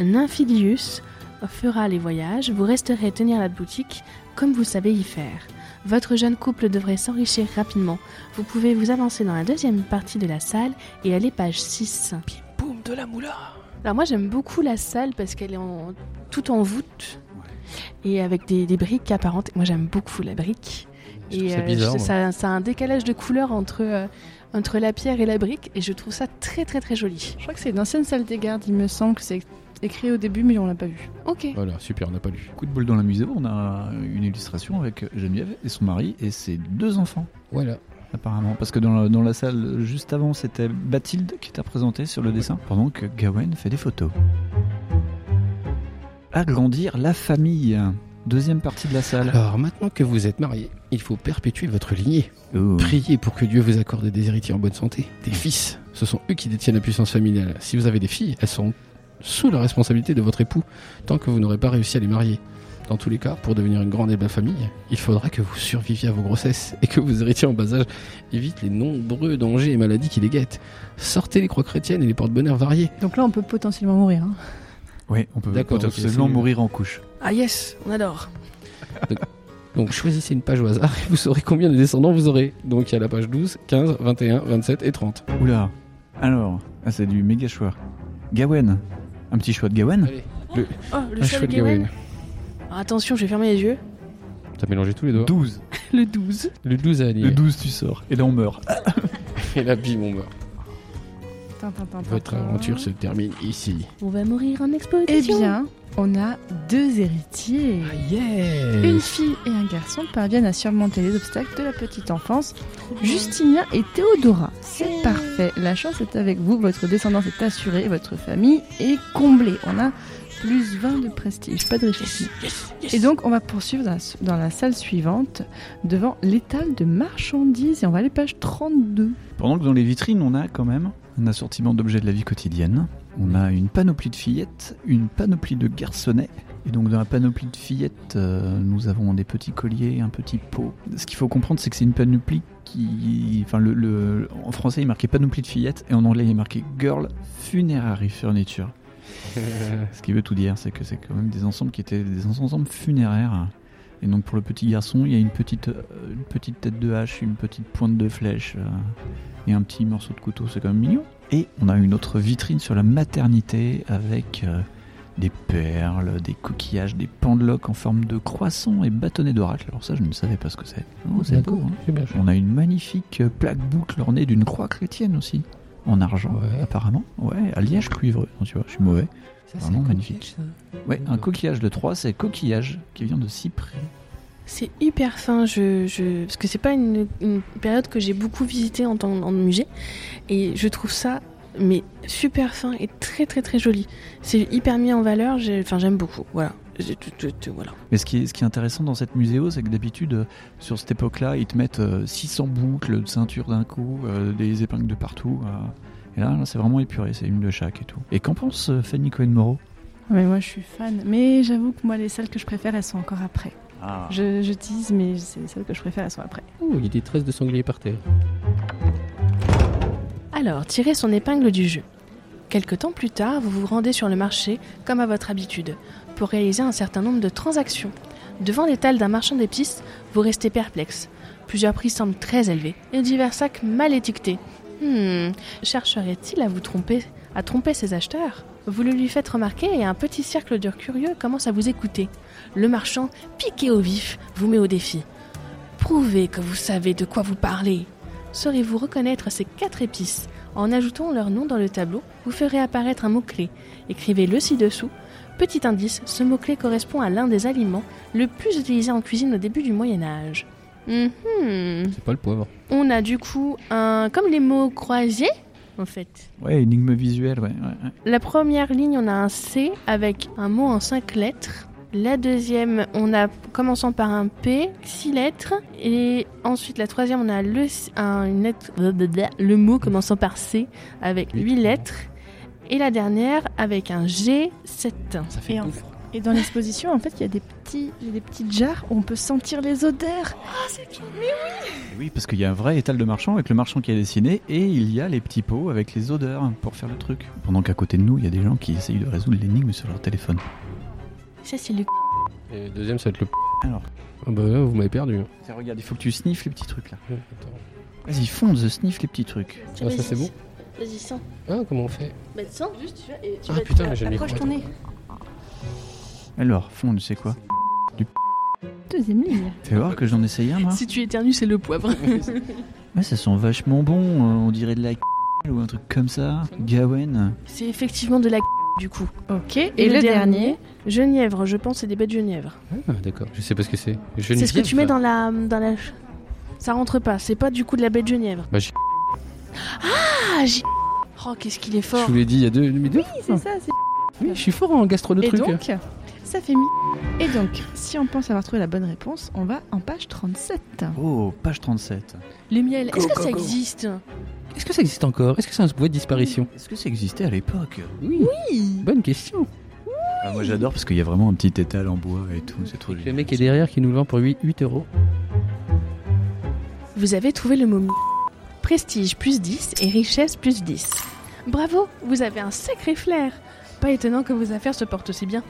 B: Nymphidius fera les voyages, vous resterez tenir la boutique comme vous savez y faire. Votre jeune couple devrait s'enrichir rapidement. Vous pouvez vous avancer dans la deuxième partie de la salle et aller page 6.
C: Boum de la moula
B: Alors moi j'aime beaucoup la salle parce qu'elle est en, tout en voûte et avec des, des briques apparentes. Moi j'aime beaucoup la brique.
C: Je
B: Et
C: ça
B: euh,
C: bizarre.
B: je-
C: moi.
B: ça, ça a un décalage de couleur entre, euh, entre la pierre et la brique et je trouve ça très très très joli.
D: Je crois que c'est une ancienne salle des gardes, il me semble que c'est écrit au début, mais on l'a pas vu.
B: Ok.
C: Voilà, super, on n'a pas lu.
E: Coup de bol dans la musée, on a une illustration avec Geneviève et son mari et ses deux enfants,
C: Voilà.
E: apparemment. Parce que dans la, dans la salle juste avant, c'était Bathilde qui était représentée sur le dessin, pendant que Gawain fait des photos. Agrandir la famille. Deuxième partie de la salle.
C: Alors, maintenant que vous êtes mariés, il faut perpétuer votre lignée.
E: Oh.
C: Priez pour que Dieu vous accorde des héritiers en bonne santé. Des fils, ce sont eux qui détiennent la puissance familiale. Si vous avez des filles, elles sont sous la responsabilité de votre époux, tant que vous n'aurez pas réussi à les marier. Dans tous les cas, pour devenir une grande et belle famille, il faudra que vous surviviez à vos grossesses et que vous héritiez en bas âge. Évite les nombreux dangers et maladies qui les guettent. Sortez les croix chrétiennes et les porte-bonheur variés.
D: Donc là, on peut potentiellement mourir. hein.
E: Oui, on peut
C: D'accord,
E: potentiellement
C: ok, c'est-
E: mourir en couche.
B: Ah yes, on adore.
C: Donc choisissez une page au hasard et vous saurez combien de descendants vous aurez. Donc il y a la page 12, 15, 21, 27 et 30.
E: Oula. Alors, ah, c'est du méga choix. Gawen. Un petit choix de Gawen
C: Allez,
B: Oh, le
C: un
B: choix de Gawain.
C: Gawain.
B: Alors, attention, je vais fermer les yeux.
C: T'as mélangé tous les doigts. [laughs]
E: 12.
B: Le 12.
C: Le 12 à
E: Le
C: allier.
E: 12, tu sors. Et là, on meurt. [laughs]
C: Et là, bim, on meurt. Votre aventure se termine ici.
B: On va mourir en
D: Eh
B: exposition.
D: bien, on a deux héritiers.
C: Ah, yeah
D: Une fille et un garçon parviennent à surmonter les obstacles de la petite enfance. Justinien et Théodora. C'est parfait. La chance est avec vous. Votre descendance est assurée. Votre famille est comblée. On a plus 20 de prestige. Pas de richesse. Et donc, on va poursuivre dans la, dans la salle suivante devant l'étal de marchandises. Et on va aller page 32.
E: Pendant que dans les vitrines, on a quand même un assortiment d'objets de la vie quotidienne. On a une panoplie de fillettes, une panoplie de garçonnets. Et donc dans la panoplie de fillettes, euh, nous avons des petits colliers, un petit pot. Ce qu'il faut comprendre, c'est que c'est une panoplie qui... Enfin, le, le- en français, il est marqué panoplie de fillettes, et en anglais, il est marqué Girl Funerary Furniture. [laughs] Ce qui veut tout dire, c'est que c'est quand même des ensembles qui étaient des ensembles funéraires. Et donc pour le petit garçon, il y a une petite, euh, une petite tête de hache, une petite pointe de flèche euh, et un petit morceau de couteau, c'est quand même mignon. Et on a une autre vitrine sur la maternité avec euh, des perles, des coquillages, des pendeloques en forme de croissant et bâtonnets d'oracle. Alors ça, je ne savais pas ce que c'est. Oh, c'est beau. hein.
C: C'est bien.
E: On a une magnifique euh, plaque boucle ornée d'une croix chrétienne aussi, en argent
C: Ouais.
E: apparemment. Ouais, à liège cuivreux. Tu vois, je suis mauvais.
C: Ça,
E: Vraiment magnifique.
C: coquillage, ça.
E: Ouais, un coquillage de 3, c'est coquillage qui vient de cyprès.
B: C'est hyper fin, je, je... parce que c'est pas une, une période que j'ai beaucoup visitée en tant en musée, et je trouve ça mais super fin et très très très joli. C'est hyper mis en valeur, j'ai- enfin j'aime beaucoup. Voilà, J'ai tout- tout- tout- voilà.
E: Mais ce qui est, ce qui est intéressant dans cette muséo, c'est que d'habitude, euh, sur cette époque-là, ils te mettent euh, 600 boucles de ceinture d'un coup, euh, des épingles de partout. euh. et là, là, c'est vraiment épuré, c'est une de chaque et tout. Et qu'en pense euh, Fanny Cohen-Moreau?
D: Mais moi, je suis fan. Mais j'avoue que moi, les salles que je préfère, elles sont encore après.
E: Ah.
D: Je, je tease, mais c'est celles que je préfère, elles sont après.
C: Oh, il y a des tresses de sanglier par terre.
B: Alors, tirez son épingle du jeu. Quelque temps plus tard, vous vous rendez sur le marché, comme à votre habitude, pour réaliser un certain nombre de transactions. Devant l'étal d'un marchand d'épices, vous restez perplexe. Plusieurs prix semblent très élevés et divers sacs mal étiquetés. Hmm, chercherait-il à vous tromper, à tromper ses acheteurs? Vous le lui faites remarquer et un petit cercle de curieux commence à vous écouter. Le marchand, piqué au vif, vous met au défi. Prouvez que vous savez de quoi vous parlez. Saurez-vous reconnaître ces quatre épices En ajoutant leur nom dans le tableau, vous ferez apparaître un mot-clé. Écrivez-le ci-dessous. Petit indice, ce mot-clé correspond à l'un des aliments le plus utilisé en cuisine au début du Moyen Âge. Mhm.
C: C'est pas le poivre.
B: On a du coup un... comme les mots croisés, en fait.
E: Ouais, énigme visuelle, ouais. ouais, ouais.
B: La première ligne, on a un C avec un mot en cinq lettres. La deuxième, on a commençant par un P, six lettres. Et ensuite, la troisième, on a le, un, une lettre, le mot commençant par C avec huit lettres. Et la dernière avec un G, 7.
C: Ça fait
D: Et en-. Et dans l'exposition, en fait, il y a des petits, il y a des petites jarres où on peut sentir les odeurs.
E: Et Oui, parce qu'il y a un vrai étal de marchand avec le marchand qui a dessiné et il y a les petits pots avec les odeurs pour faire le truc. Pendant qu'à côté de nous, il y a des gens qui essayent de résoudre l'énigme sur leur téléphone.
B: Ça, c'est le.
C: Et le deuxième, ça va être le.
E: Alors,
C: Ah bah là, vous m'avez perdu.
E: tiens, regarde, il faut que tu sniffes les petits trucs là.
C: Ouais, attends.
E: Vas-y, fonce, sniff les petits trucs.
C: Ah, ça c'est bon
B: Vas-y, sens.
C: Ah, comment on fait
B: Bah, sens juste, tu vas. Et tu
C: Ah,
B: vas
C: putain, mais j'ai le
B: Approche ton nez.
E: Alors, fonce, c'est quoi
D: Deuxième ligne.
E: Fais voir que j'en essaye un, moi.
B: Si tu éternues, c'est le poivre. [laughs]
E: Ouais, ça sent vachement bon. euh, on dirait de la ou un truc comme ça. Gawen.
B: c'est effectivement de la du coup.
D: Ok. Et, le, dernier,
B: Genièvre, je pense, c'est des baies de Genièvre.
C: Ah, d'accord. Je sais pas ce que c'est.
B: C'est ce que tu mets dans la, dans la. Ça rentre pas, c'est pas du coup de la baie de Genièvre.
C: Bah, j'ai-
B: Ah, j'ai. Oh, qu'est-ce qu'il est
C: Je
B: fort.
C: vous l'ai dit il y a deux minutes.
D: Oui, c'est ça. c'est-
C: Oui, je suis fort en gastro de
D: Et donc, ça fait mi. Et donc, si on pense avoir trouvé la bonne réponse, on va en page 37.
E: Oh, page 37.
B: Le miel, est-ce que
C: go,
B: ça
C: go.
B: existe
C: Est-ce que ça existe encore? Est-ce que c'est un voie de disparition?
E: Est-ce que ça existait à l'époque?
C: Oui. Bonne question.
E: Ah, Moi j'adore parce qu'il y a vraiment un petit étal en bois et tout. C'est trop
C: Le mec est derrière qui nous le vend pour 8, 8 euros.
B: Vous avez trouvé le mot mi. Prestige plus 10 et richesse plus 10. Bravo, vous avez un sacré flair. Pas étonnant que vos affaires se portent aussi bien.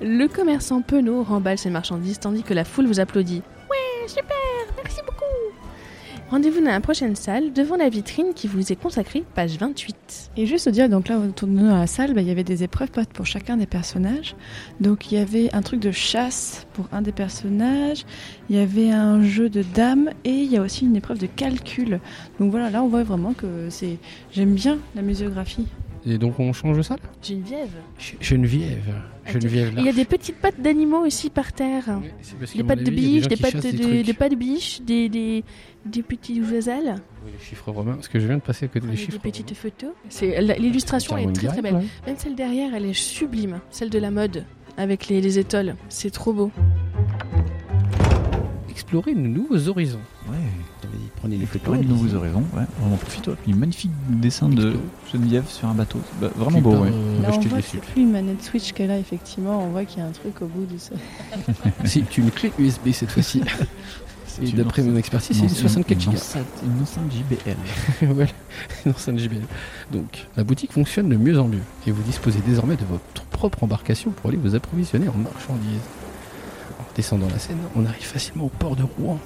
B: Le commerçant penaud remballe ses marchandises tandis que la foule vous applaudit. Ouais, super, merci beaucoup. Rendez-vous dans la prochaine salle, devant la vitrine qui vous est consacrée, page 28.
D: Et juste dire, donc là, autour de nous dans la salle, bah, il y avait des épreuves pour chacun des personnages. Donc il y avait un truc de chasse pour un des personnages, il y avait un jeu de dames et il y a aussi une épreuve de calcul. Donc voilà, là on voit vraiment que c'est. J'aime bien la muséographie.
C: Et donc on change de salle?
B: Geneviève.
C: Ch- Geneviève. Geneviève
B: Il y a des petites pattes d'animaux aussi par terre. Des pattes de biche, des pattes de,
C: des
B: des, pattes de biche, des, des, des petits oiseaux,
C: Oui, les chiffres romains, parce que je viens de passer à côté des
B: des
C: chiffres.
B: petites photos. C'est la- l'illustration
C: romains.
B: est très très belle.
C: Ouais.
B: Même celle derrière, elle est sublime. Celle de la mode avec les, les étoiles, c'est trop beau.
C: Explorer de nouveaux horizons.
E: Ouais.
C: Prenez les photos.
E: de nouveaux
C: lisez.
E: horizons, ouais. On en profite. ouais. Puis magnifique dessin de. Geneviève sur un bateau. Bah, vraiment beau, ouais.
C: euh,
D: Là on
C: acheter
D: voit c'est plus une manette Switch qu'elle a, effectivement. On voit qu'il y a un truc au bout de ça. [laughs]
C: C'est une clé USB cette fois-ci. Et d'après mon expertise, c'est une
E: une-
C: 64
E: une
C: Go.
E: enceinte- Une enceinte JBL.
C: ouais, [laughs] une enceinte JBL. Donc, la boutique fonctionne de mieux en mieux et vous disposez désormais de votre propre embarcation pour aller vous approvisionner en marchandises. En descendant la Seine, on arrive facilement au port de Rouen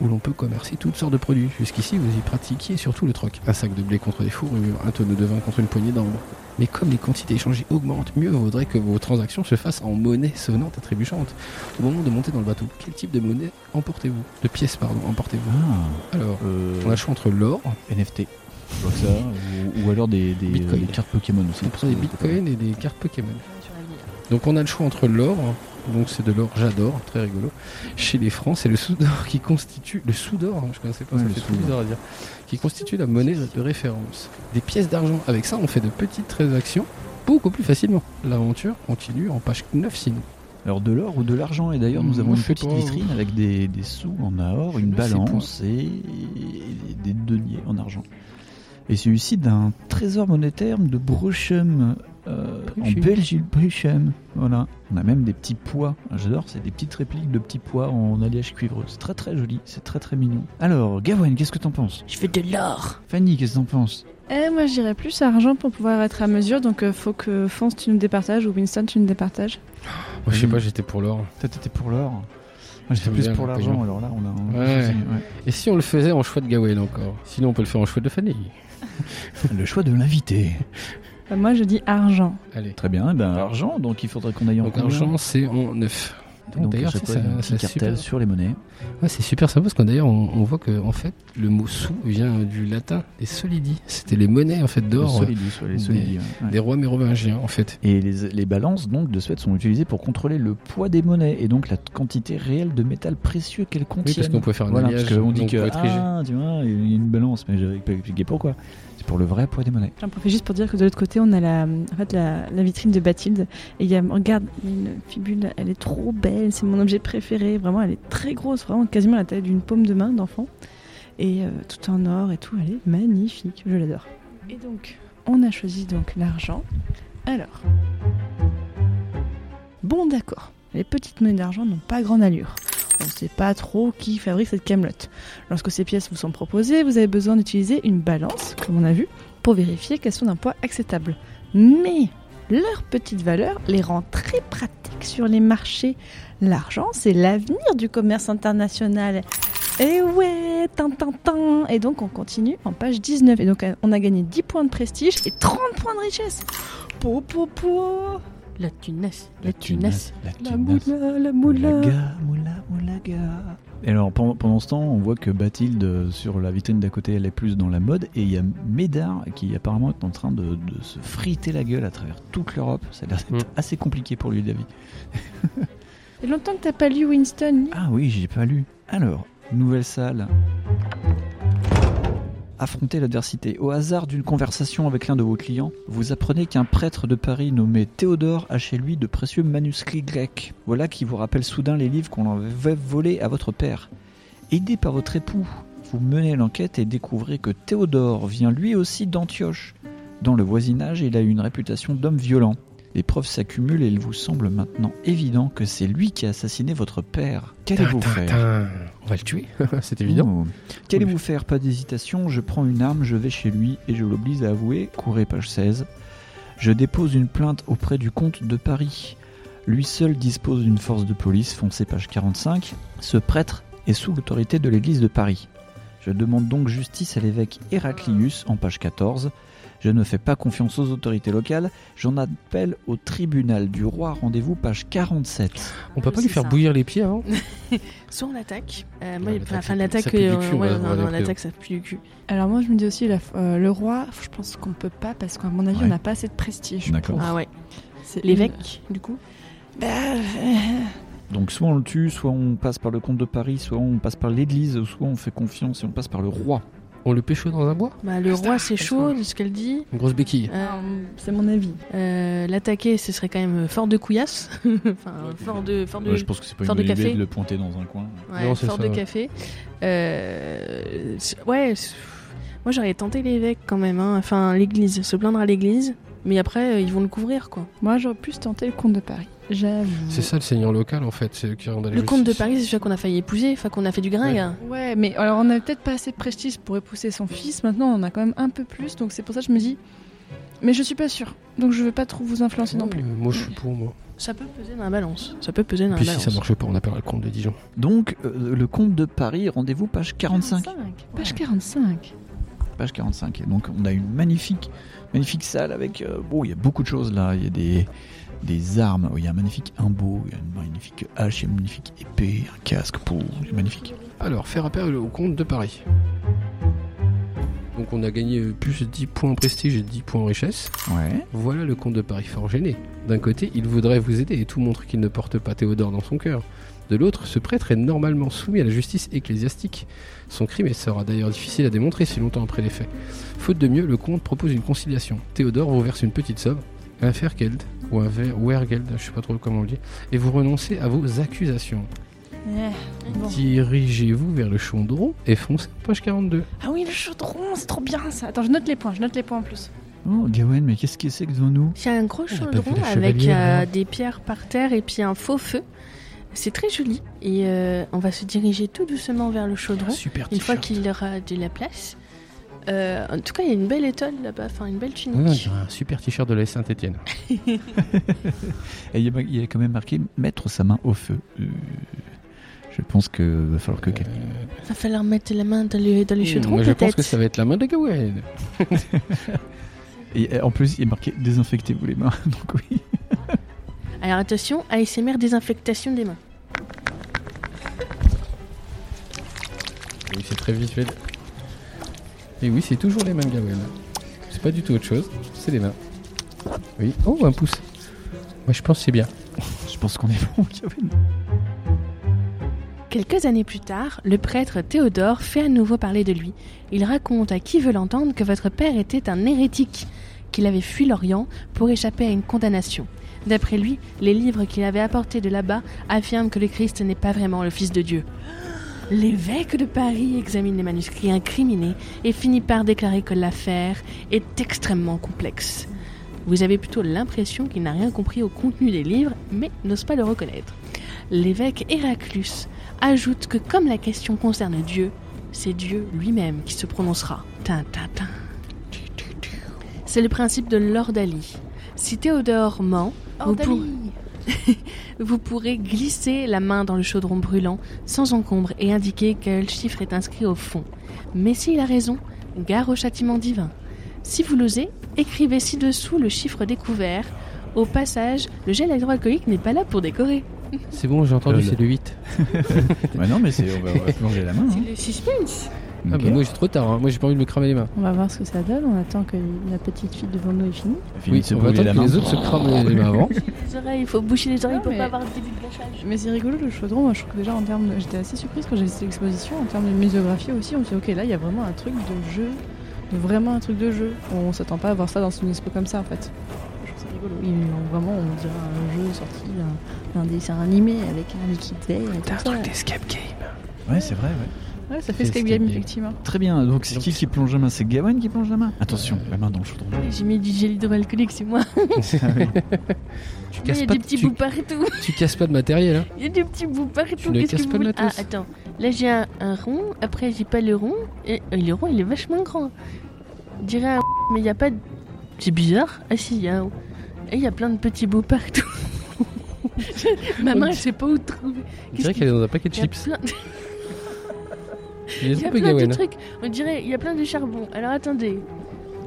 C: où l'on peut commercer toutes sortes de produits. Jusqu'ici, vous y pratiquiez surtout le troc. Un sac de blé contre des fourrures, un tonneau de vin contre une poignée d'ambre. Mais comme les quantités échangées augmentent, mieux vaudrait que vos transactions se fassent en monnaie sonnante et trébuchante. Au moment de monter dans le bateau, quel type de monnaie emportez-vous? De pièces, pardon, emportez-vous?
E: Ah,
C: Alors,
E: euh,
C: on a le choix entre l'or,
E: NFT. Je vois que ça. Ou, ou alors des, des,
C: Bitcoin.
E: des cartes Pokémon aussi.
C: On prend des bitcoins et des cartes Pokémon. Donc on a le choix entre l'or, donc c'est de l'or j'adore, très rigolo. Chez les francs, c'est le sous d'or qui constitue le d'or, hein, je connaissais pas,
E: Ouais,
C: ça
E: le
C: fait
E: sous
C: trop
E: d'or.
C: bizarre à dire, qui constitue la monnaie de référence. Des pièces d'argent. Avec ça, on fait de petites transactions beaucoup plus facilement. L'aventure continue en page 9 sinon.
E: Alors de l'or ou de l'argent. Et d'ailleurs, nous
C: Moi,
E: avons une petite
C: pas.
E: vitrine avec des, des sous en or, une balance et, des deniers en argent. Et celui-ci d'un trésor monétaire de Bruchum, euh, en. Belgique, Bruchum. Voilà. On a même des petits pois. J'adore, c'est des petites répliques de petits pois en alliage cuivreux. C'est très très joli, c'est très très mignon. Alors, Gawain, qu'est-ce que t'en penses?
B: Je veux de l'or.
E: Fanny, qu'est-ce que t'en penses?
D: Eh, moi, j'irais plus argent pour pouvoir être à mesure. Donc, euh, faut que Fonce, tu nous départages ou Winston, tu nous départages.
C: Moi, je sais pas, j'étais pour l'or.
E: Toi, t'étais pour l'or? Moi, j'étais plus
C: bien
E: pour l'argent. Alors là, on a un
C: Ouais.
E: ouais.
C: Et si on le faisait en choix de Gawain encore? Sinon, on peut le faire en choix de Fanny. [laughs]
E: Le choix de l'invité.
D: Bah, moi, je dis argent.
C: Allez.
E: Très bien, eh ben argent, donc il faudrait qu'on aille en
C: Donc argent, c'est en 9.
E: Donc
C: D'ailleurs, c'est
E: un cartel
C: super.
E: sur les monnaies.
C: Ouais, c'est super sympa parce qu'on d'ailleurs on, on voit que en fait le mot sou vient du latin des solidi. C'était les monnaies en fait d'or
E: solidi,
C: des-
E: solidi, ouais.
C: Des rois mérovingiens en fait.
E: Et les, les balances donc de ce fait sont utilisées pour contrôler le poids des monnaies et donc la quantité réelle de métal précieux qu'elles contiennent.
C: parce qu'on pouvait faire un
E: voilà,
C: alliage,
E: parce qu'on dit que
C: on peut rigide.
E: ah, tu vois, il y a une balance, mais j'avais pas expliqué pourquoi. Pour le vrai poids des monnaies.
D: J'en profite juste pour dire que de l'autre côté, on a la, vitrine de Bathilde. Et il y a, regarde, une fibule, elle est trop belle, c'est mon objet préféré. Vraiment, elle est très grosse, vraiment quasiment la taille d'une paume de main d'enfant. Et euh, tout en or et tout, elle est magnifique, je l'adore. Et donc, on a choisi donc l'argent. Alors, bon d'accord, les petites monnaies d'argent n'ont pas grande allure. On ne sait pas trop qui fabrique cette camelote. Lorsque ces pièces vous sont proposées, vous avez besoin d'utiliser une balance, comme on a vu, pour vérifier qu'elles sont d'un poids acceptable. Mais leur petite valeur les rend très pratiques sur les marchés. L'argent, c'est l'avenir du commerce international. Et ouais, tin, tin, tin. Et donc on continue en page 19. Et donc on a gagné 10 points de prestige et 30 points de richesse. Po, po, po.
B: La tunasse, la tunasse.
E: la
D: La moula, la moula.
E: Moula, moulaga. Et alors pendant, pendant ce temps, on voit que Bathilde sur la vitrine d'à côté, elle est plus dans la mode et il y a Médard qui apparemment est en train de, de se friter la gueule à travers toute l'Europe. Ça a l'air d'être
C: Mm.
E: assez compliqué pour lui, David.
D: Et longtemps que t'as pas lu Winston.
E: Ah oui, j'ai pas lu. Alors, nouvelle salle. Affronter l'adversité. Au hasard d'une conversation avec l'un de vos clients, vous apprenez qu'un prêtre de Paris nommé Théodore a chez lui de précieux manuscrits grecs. Voilà qui vous rappelle soudain les livres qu'on avait volés à votre père. Aidé par votre époux, vous menez l'enquête et découvrez que Théodore vient lui aussi d'Antioche. Dans le voisinage, il a une réputation d'homme violent. Les preuves s'accumulent et il vous semble maintenant évident que c'est lui qui a assassiné votre père. Qu'allez-vous faire?
C: On va le tuer, [laughs] c'est évident.
E: Oh. Qu'allez-vous faire? Pas d'hésitation, je prends une arme, je vais chez lui et je l'oblige à avouer. Courez, page 16. Je dépose une plainte auprès du comte de Paris. Lui seul dispose d'une force de police, foncez page 45. Ce prêtre est sous l'autorité de l'église de Paris. Je demande donc justice à l'évêque Héraclius en page 14. Je ne fais pas confiance aux autorités locales. J'en appelle au tribunal du roi. Rendez-vous page 47.
C: On peut pas lui faire
B: ça.
C: bouillir les pieds avant? [laughs]
B: Soit on l'attaque. Euh, moi, enfin,
C: l'attaque,
B: l'attaque.
C: pue du
B: euh, l'attaque, ça pue du cul.
D: Alors moi je me dis aussi la- euh, le roi, je pense qu'on peut pas parce qu'à mon avis
E: Ouais.
D: on n'a pas assez de prestige.
E: D'accord.
B: Ah ouais.
D: C'est-
B: L'évêque, du coup?
D: Bah, euh,
E: Donc soit on le tue, soit on passe par le comte de Paris, soit on passe par l'église, soit on fait confiance et on passe par le roi.
C: On le pécho dans un bois?
B: Bah, le roi, c'est chaud, de ce qu'elle dit.
C: Une grosse béquille.
B: Euh,
D: c'est mon avis.
B: euh, L'attaquer, ce serait quand même fort de couillasse. [laughs] enfin, fort de. Fort de...
E: Ouais, je pense que c'est pas une
B: de
E: bonne
B: café.
E: idée de le pointer dans un coin.
B: Ouais,
C: Non, c'est
B: fort
C: ça,
B: de café. Euh, c'est- ouais, c'est- moi j'aurais tenté l'évêque quand même, hein. enfin l'église, se plaindre à l'église, mais après ils vont le couvrir quoi.
D: Moi j'aurais plus tenté le comte de Paris. J'avoue.
C: C'est ça le seigneur local en fait, c'est
B: Le comte de. Paris, c'est celui qu'on a failli épouser, enfin qu'on a fait du grain,
C: Ouais.
B: gars.
D: Ouais, mais alors on a peut-être pas assez de prestige pour épouser son fils. Maintenant, on en a quand même un peu plus, donc c'est pour ça que je me dis. Mais je suis pas sûre, donc je veux pas trop vous influencer non plus.
C: Moi je suis pour moi.
B: Ça peut peser dans la balance. Ça peut peser dans
C: Puis
B: la
C: si
B: balance.
C: ça marche pas, on appellera le comte de Dijon.
E: Donc euh, le comte de Paris, rendez-vous page 45.
D: Page 45.
E: Page 45. Et donc on a une magnifique, magnifique salle avec. euh, bon, il y a beaucoup de choses là. Il y a des, des armes. Il y a un magnifique imbeau. Il y a une magnifique hache. Il y a une magnifique épée, un casque. Pour, c'est magnifique.
C: Alors, faire appel au comte de Paris. Donc on a gagné plus 10 points en prestige et 10 points en richesse.
E: Ouais.
C: Voilà le comte de Paris fort gêné. D'un côté, il voudrait vous aider et tout montre qu'il ne porte pas Théodore dans son cœur. De l'autre, ce prêtre est normalement soumis à la justice ecclésiastique. Son crime sera d'ailleurs difficile à démontrer si longtemps après les faits. Faute de mieux, le comte propose une conciliation. Théodore vous verse une petite somme, un Fergeld, ou un ver- Wergeld, je sais pas trop comment on le dit, et vous renoncez à vos accusations.
D: Eh, bon.
C: Dirigez-vous vers le chaudron et foncez page 42.
D: Ah oui, le chaudron, c'est trop bien ça. Attends, je note les points, je note les points en plus.
E: Oh, Gawain, mais qu'est-ce que c'est que devant nous?
B: C'est un gros
C: pas
B: chaudron avec euh, des pierres par terre et puis un faux feu. C'est très joli. Et euh, on va se diriger tout doucement vers le chaudron.
C: Super
B: Une fois qu'il aura de la place. Euh, en tout cas, il y a une belle étoile là-bas, enfin une belle tunique.
C: dirait un super t-shirt de la Saint-Etienne. [laughs] [laughs]
E: Et il y, a, il y a quand même marqué mettre sa main au feu. Euh, je pense que va falloir que quelqu'un.
B: Va falloir mettre la main dans le, dans le chaudron
C: Moi, je pense que ça va être la main de Gawain. [laughs]
E: Et en plus, il est marqué désinfectez-vous les mains. Donc oui.
B: Alors attention, ASMR désinfectation des mains.
C: Oui, c'est très visuel. Et oui, c'est toujours les mains de Gawain. C'est pas du tout autre chose, c'est les mains. Oui. Oh, un pouce. Moi, je pense que c'est bien. [laughs]
E: Je pense qu'on est bon, Gawain.
B: Quelques années plus tard, le prêtre Théodore fait à nouveau parler de lui. Il raconte à qui veut l'entendre que votre père était un hérétique, qu'il avait fui l'Orient pour échapper à une condamnation. D'après lui, les livres qu'il avait apportés de là-bas affirment que le Christ n'est pas vraiment le Fils de Dieu. L'évêque de Paris examine les manuscrits incriminés et finit par déclarer que l'affaire est extrêmement complexe. Vous avez plutôt l'impression qu'il n'a rien compris au contenu des livres, mais n'ose pas le reconnaître. L'évêque Héraclus ajoute que comme la question concerne Dieu, c'est Dieu lui-même qui se prononcera. C'est le principe de l'ordalie. Si Théodore ment, vous, pour- [laughs] vous pourrez glisser la main dans le chaudron brûlant sans encombre et indiquer quel chiffre est inscrit au fond. Mais s'il a raison, gare au châtiment divin. Si vous l'osez, écrivez ci-dessous le chiffre découvert. Au passage, le gel hydroalcoolique n'est pas là pour décorer.
C: C'est bon, j'ai entendu,
E: Euh,
C: c'est le 8. [laughs]
E: bah non, mais c'est, on va, on va plonger la main. hein.
B: le suspense.
C: Ah bah moi, j'ai trop tard. hein. Moi, j'ai pas envie de me cramer les mains.
D: On va voir ce que ça donne. On attend que la petite fille devant nous ait fini.
E: Se
C: on va attendre que
E: main.
C: les autres se crament les [laughs] mains avant.
B: Les oreilles, il faut boucher les oreilles
D: Non,
B: pour
D: mais-
B: pas avoir de début de gâchage.
D: Mais c'est rigolo le chaudron. Moi, je trouve que déjà en termes, de- j'étais assez surprise quand j'ai vu cette exposition en termes de muséographie aussi. On s'est dit ok, là, il y a vraiment un truc de jeu, de vraiment un truc de jeu. On s'attend pas à voir ça dans une expo comme ça en fait. Je trouve ça rigolo. Ils ont vraiment, on dirait un jeu sorti d'un, dessin animé avec un liquide et tout ça.
C: d'escape game.
E: Ouais, c'est vrai, ouais.
D: Ouais, ça fait escape
C: escape
D: game
C: game.
D: effectivement.
E: Très bien, donc c'est qui qui plonge la main C'est Gawain qui plonge la main Attention, la main dans le chaudron.
B: J'ai mis du gel hydroalcoolique, c'est moi. [laughs]
E: Ah.
C: Tu
B: Il y
C: casses
B: a
C: pas,
B: des
C: de-
B: petits
C: tu,
B: bouts partout. [laughs]
C: tu casses pas de matériel. Hein.
B: Il y a des petits bouts partout.
C: Tu ne
B: Qu'est-ce
C: casses
B: que
C: pas
B: vous
C: de
B: voulez Ah, attends. Là, j'ai un, un rond. Après, j'ai pas le rond. Et euh, le rond, il est vachement grand. Je dirais un [laughs] mais il y a pas de. C'est bizarre. Ah, si, il y a un. Et il y a plein de petits bouts partout. Ma main, je sais pas où trouver.
C: On dirait qu'elle est dans un paquet de
B: Il y a plein-
C: Il est
B: Il y a
C: trompé,
B: plein de
C: Gawain.
B: trucs. On dirait, il y a plein de charbon. Alors attendez.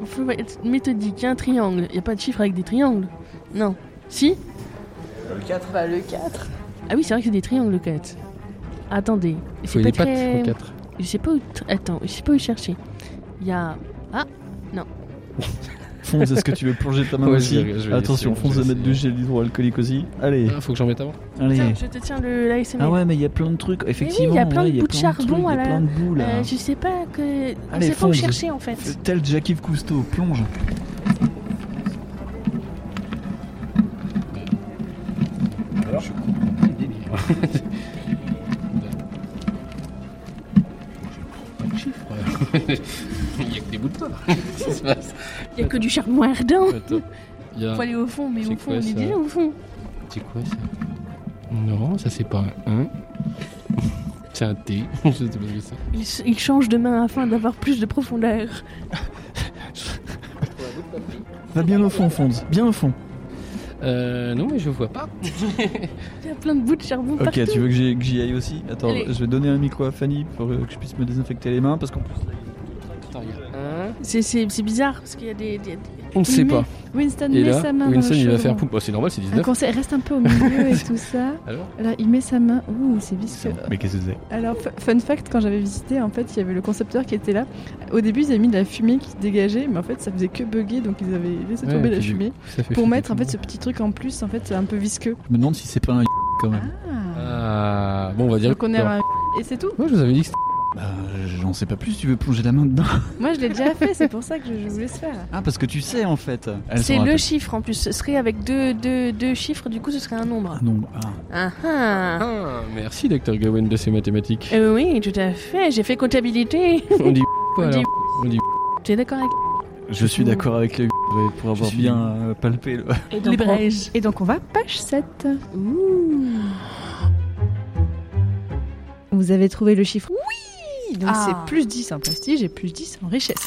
B: Il faut être méthodique. Il y a un triangle. Il n'y a pas de chiffre avec des triangles. Non. Si?
E: Le 4
D: Bah, le 4.
B: Ah oui, c'est vrai que c'est des triangles, le 4. Attendez.
C: Il faut
B: C'est
C: des
B: pas
C: pattes
B: très-
C: au 4.
B: Je sais pas où. Attends, je sais pas où chercher. Il y a. [laughs]
E: Fonz, est-ce que tu veux plonger ta main
C: Ouais,
E: aussi
C: je vais- je vais
E: Attention,
C: essayer, je
E: va mettre du gel hydroalcoolique aussi. Allez,
C: Ah, faut que j'en mette avant.
E: allez.
B: Tiens, je te tiens le l'ASMR.
E: Ah ouais, mais il y a plein de trucs, effectivement.
B: il y a plein de bouts de charbon
E: Il y a plein de bouts là.
B: Euh, je sais pas que. On
E: Allez,
B: sait pas où
E: fonce.
B: chercher en fait.
E: Tel Jacques-Yves Cousteau, plonge.
C: Il
B: y a que du charbon ardent. [laughs]
C: Il a...
B: Faut aller au fond, mais
C: C'est
B: au fond,
C: quoi,
B: on est
C: ça
B: déjà au fond.
C: C'est quoi ça Non, ça c'est pas un 1. [laughs] C'est un T. [laughs] je sais pas ce que c'est.
B: Il, s- il change de main afin d'avoir plus de profondeur.
E: Va bien au fond, Fonz, bien au fond.
C: Euh, non, mais je vois pas.
B: Il y a plein de bouts de charbon
E: Ok,
B: partout.
E: tu veux que j'y que j'y aille aussi? Attends,
B: Allez.
E: je vais donner un micro à Fanny pour euh, que je puisse me désinfecter les mains parce qu'en plus.
C: Attends, il y a un.
B: C'est- bizarre parce qu'il y a des. des- des-
C: On ne sait pas.
D: Winston
C: Et
D: met
C: là,
D: sa main
C: Winston
D: dans le
C: il va faire poum. Bah, c'est normal, c'est
D: Un
C: 19.
D: conseil, reste un peu au milieu et tout ça. [laughs]
C: Alors
D: Là, il met sa main. Ouh, c'est visqueux.
E: Mais qu'est-ce que c'est?
D: Alors, fu- fun fact, quand j'avais visité, en fait, il y avait le concepteur qui était là. Au début, ils avaient mis de la fumée qui se dégageait, mais en fait, ça faisait que bugger, donc ils avaient laissé
C: Ouais,
D: tomber la fumée.
C: Ça fait
D: Pour mettre, en fait, ce petit truc en plus, en fait, c'est un peu visqueux.
E: Je me demande si c'est pas un quand même.
D: Ah.
C: Ah, bon, on va dire.
D: Donc, on est un... Et c'est tout.
C: Moi, je vous avais dit que c'était.
E: Bah, j'en sais pas plus, tu veux plonger la main dedans [laughs]
D: Moi, je l'ai déjà fait, c'est pour ça que je, je voulais se faire.
E: Ah, parce que tu sais en fait.
B: C'est le chiffre en plus. Ce serait avec deux, deux, deux chiffres, du coup, ce serait un nombre.
E: Ah non, ah.
B: Ah ah.
C: Ah, merci, docteur Gawain, de ces mathématiques.
B: Euh, oui, tout à fait. J'ai fait comptabilité. [laughs]
C: On dit quoi
B: On
C: alors
B: dit-
C: On dit
B: Tu es d'accord avec
E: Je suis d'accord avec le [laughs] pour avoir
C: suis-
E: bien euh, palpé le.
D: Et
B: les
D: donc, on...
B: brèches
D: et donc, on va page 7.
B: Ouh.
D: Vous avez trouvé le chiffre Oui Donc
B: Ah.
D: c'est plus 10 en prestige et plus 10 en richesse.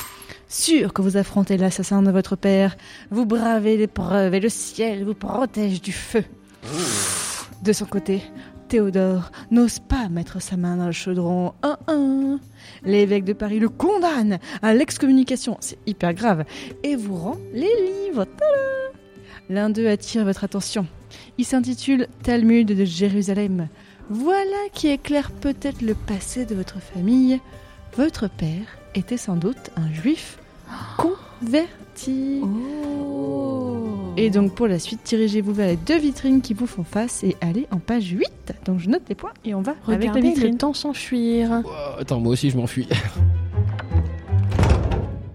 D: Sûr que vous affrontez l'assassin de votre père, vous bravez l'épreuve et le ciel vous protège du feu. De son côté, Théodore n'ose pas mettre sa main dans le chaudron. Un, un. L'évêque de Paris le condamne à l'excommunication, c'est hyper grave, et vous rend les livres. L'un d'eux attire votre attention. Il s'intitule Talmud de Jérusalem. Voilà qui éclaire peut-être le passé de votre famille. Votre père était sans doute un juif converti. Et donc pour la suite, dirigez-vous vers les deux vitrines qui vous font face et allez en page 8. Donc je note les points et on va avec la
B: Regardez le temps s'enfuir.
C: Oh, attends, moi aussi je m'enfuis. [laughs]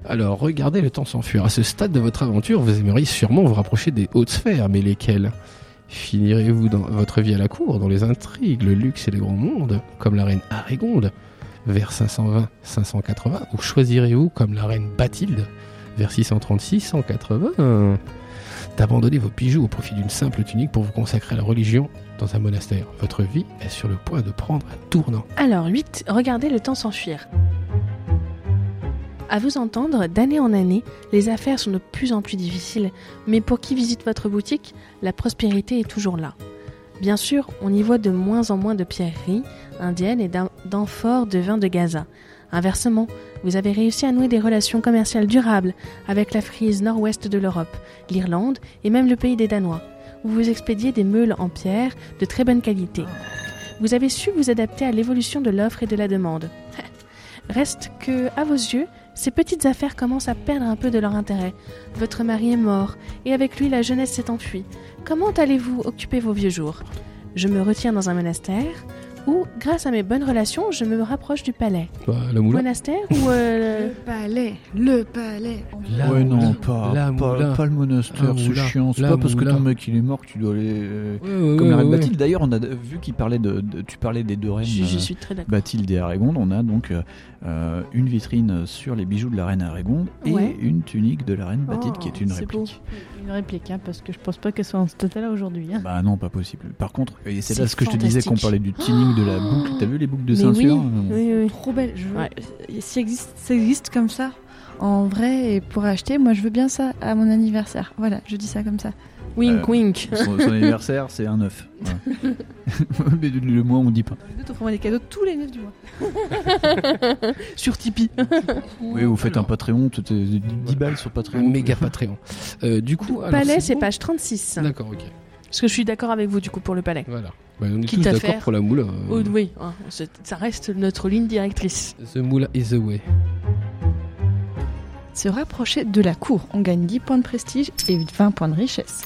C: Alors, regardez le temps s'enfuir. À ce stade de votre aventure, vous aimeriez sûrement vous rapprocher des hautes sphères, mais lesquelles? Finirez-vous dans votre vie à la cour, dans les intrigues, le luxe et les grands mondes, comme la reine Arégonde, vers 520-580, ou choisirez-vous, comme la reine Bathilde, vers 636-180, d'abandonner vos bijoux au profit d'une simple tunique pour vous consacrer à la religion dans un monastère Votre vie est sur le point de prendre un tournant.
B: Alors, 8. Regardez le temps s'enfuir. À vous entendre, d'année en année, les affaires sont de plus en plus difficiles, mais pour qui visite votre boutique, la prospérité est toujours là. Bien sûr, on y voit de moins en moins de pierreries indiennes et d'am- d'amphores de vin de Gaza. Inversement, vous avez réussi à nouer des relations commerciales durables avec la frise nord-ouest de l'Europe, l'Irlande et même le pays des Danois, où vous expédiez des meules en pierre de très bonne qualité. Vous avez su vous adapter à l'évolution de l'offre et de la demande. [laughs] Reste que, à vos yeux, ces petites affaires commencent à perdre un peu de leur intérêt. Votre mari est mort, et avec lui la jeunesse s'est enfuie. Comment allez-vous occuper vos vieux jours? Je me retiens dans un monastère, ou, grâce à mes bonnes relations, je me rapproche du palais.
C: Bah, la.
B: Monastère ou... euh,
D: palais, le palais.
C: La
E: ouais, non, pas,
C: La
E: pas, le monastère, c'est chiant. C'est pas parce que ton mec il est mort que tu dois aller. euh,
C: Ouais, ouais,
E: Comme
C: ouais,
E: la reine
C: ouais.
E: Bathilde. D'ailleurs, on a vu qu'il parlait de, de- Tu parlais des deux reines.
B: je, je
E: euh,
B: suis très d'accord.
E: Bathilde et Arégonde, on a donc euh, euh, une vitrine sur les bijoux de la reine Arégonde et
B: Ouais.
E: une tunique de la reine Bathilde
B: Oh,
E: qui est une
B: beau.
E: réplique.
D: Une réplique, hein, parce que je pense pas qu'elle soit en cet état-là aujourd'hui. hein.
E: Bah non, pas possible. Par contre, et c'est là ce que je te disais qu'on parlait du tinning de la boucle. T'as vu les boucles de
B: Mais
E: ceinture
B: oui,
E: Euh,
B: oui, oui.
D: Trop belle. Je
B: Ouais.
D: Si existe, ça existe comme ça, en vrai, et pour acheter, moi je veux bien ça à mon anniversaire. Voilà, je dis ça comme ça.
B: Wink,
E: Euh,
B: wink.
E: Son, son [laughs] anniversaire, c'est un 9. [laughs] [laughs] Mais le, le mois, on dit pas.
D: Nous t'offrons des cadeaux tous les 9 du mois.
B: Sur Tipeee.
E: Oui, vous faites un Patreon, tout est 10 balles sur Patreon.
C: Méga Patreon. Euh, du coup,
B: Palais, c'est
C: bon
B: page 36.
C: D'accord, ok.
B: Parce que je suis d'accord avec vous, du coup, pour le palais.
C: Voilà. Bah, on est
B: Quitte
C: tous d'accord
B: faire-
C: pour la moula. euh,
B: Oh, oui, hein, ça reste notre ligne directrice.
C: The moula is the way.
D: Se rapprocher de la cour, on gagne 10 points de prestige et 20 points de richesse.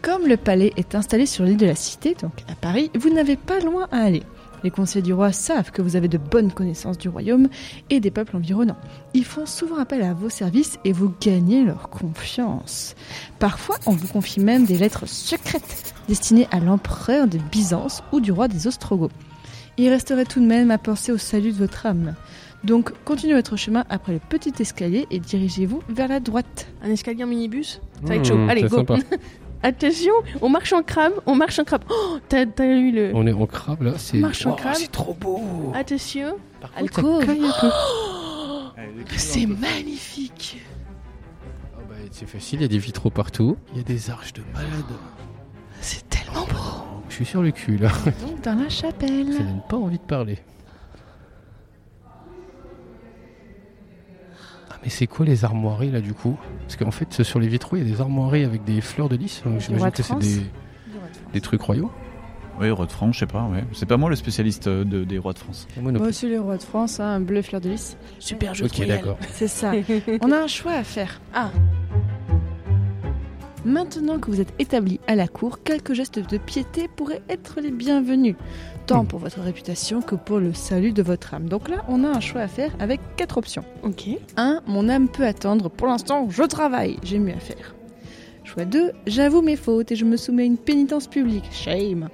D: Comme le palais est installé sur l'île de la Cité, donc à Paris, vous n'avez pas loin à aller. Les conseillers du roi savent que vous avez de bonnes connaissances du royaume et des peuples environnants. Ils font souvent appel à vos services et vous gagnez leur confiance. Parfois, on vous confie même des lettres secrètes destinées à l'empereur de Byzance ou du roi des Ostrogoths. Il resterait tout de même à penser au salut de votre âme. Donc, continuez votre chemin après le petit escalier et dirigez-vous vers la droite.
B: Un escalier en minibus? Ça va être
C: Mmh,
B: chaud. Allez, go.
C: sympa. [laughs]
B: Attention, on marche en crabe, on marche en crabe. Oh, t'as t'as eu le.
C: On est en crabe là, c'est.
B: Marche en
C: Wow,
B: crabe.
C: C'est trop beau.
B: Attention,
C: Par
B: contre,
C: contre,
B: ça
C: ça
B: caille un peu.
E: C'est
B: c'est magnifique.
C: Ah bah, c'est facile, il y a des vitraux partout. Il y a des arches de malade.
B: C'est tellement beau.
C: Je suis sur le cul là.
D: Donc, dans la chapelle.
C: Ça donne pas envie de parler. Mais c'est quoi les armoiries là du coup? Parce qu'en fait sur les vitraux il y a des armoiries avec des fleurs de lys. Donc
D: Du
C: j'imagine que c'est des, des trucs royaux?
E: Oui, roi de France, je sais pas, ouais. C'est pas moi le spécialiste euh, de- des rois de France.
C: Moi
D: aussi, le roi de France, hein, un bleu fleur de lys.
B: Super jeu de
C: Ok d'accord.
D: C'est ça. [laughs] On a un choix à faire.
B: Ah.
D: Maintenant que vous êtes établi à la cour, quelques gestes de piété pourraient être les bienvenus, tant pour votre réputation que pour le salut de votre âme. Donc là, on a un choix à faire avec quatre options.
B: Ok.
D: 1. Mon âme peut attendre. Pour l'instant, je travaille. J'ai mieux à faire. Choix 2. J'avoue mes fautes et je me soumets à une pénitence publique. Shame.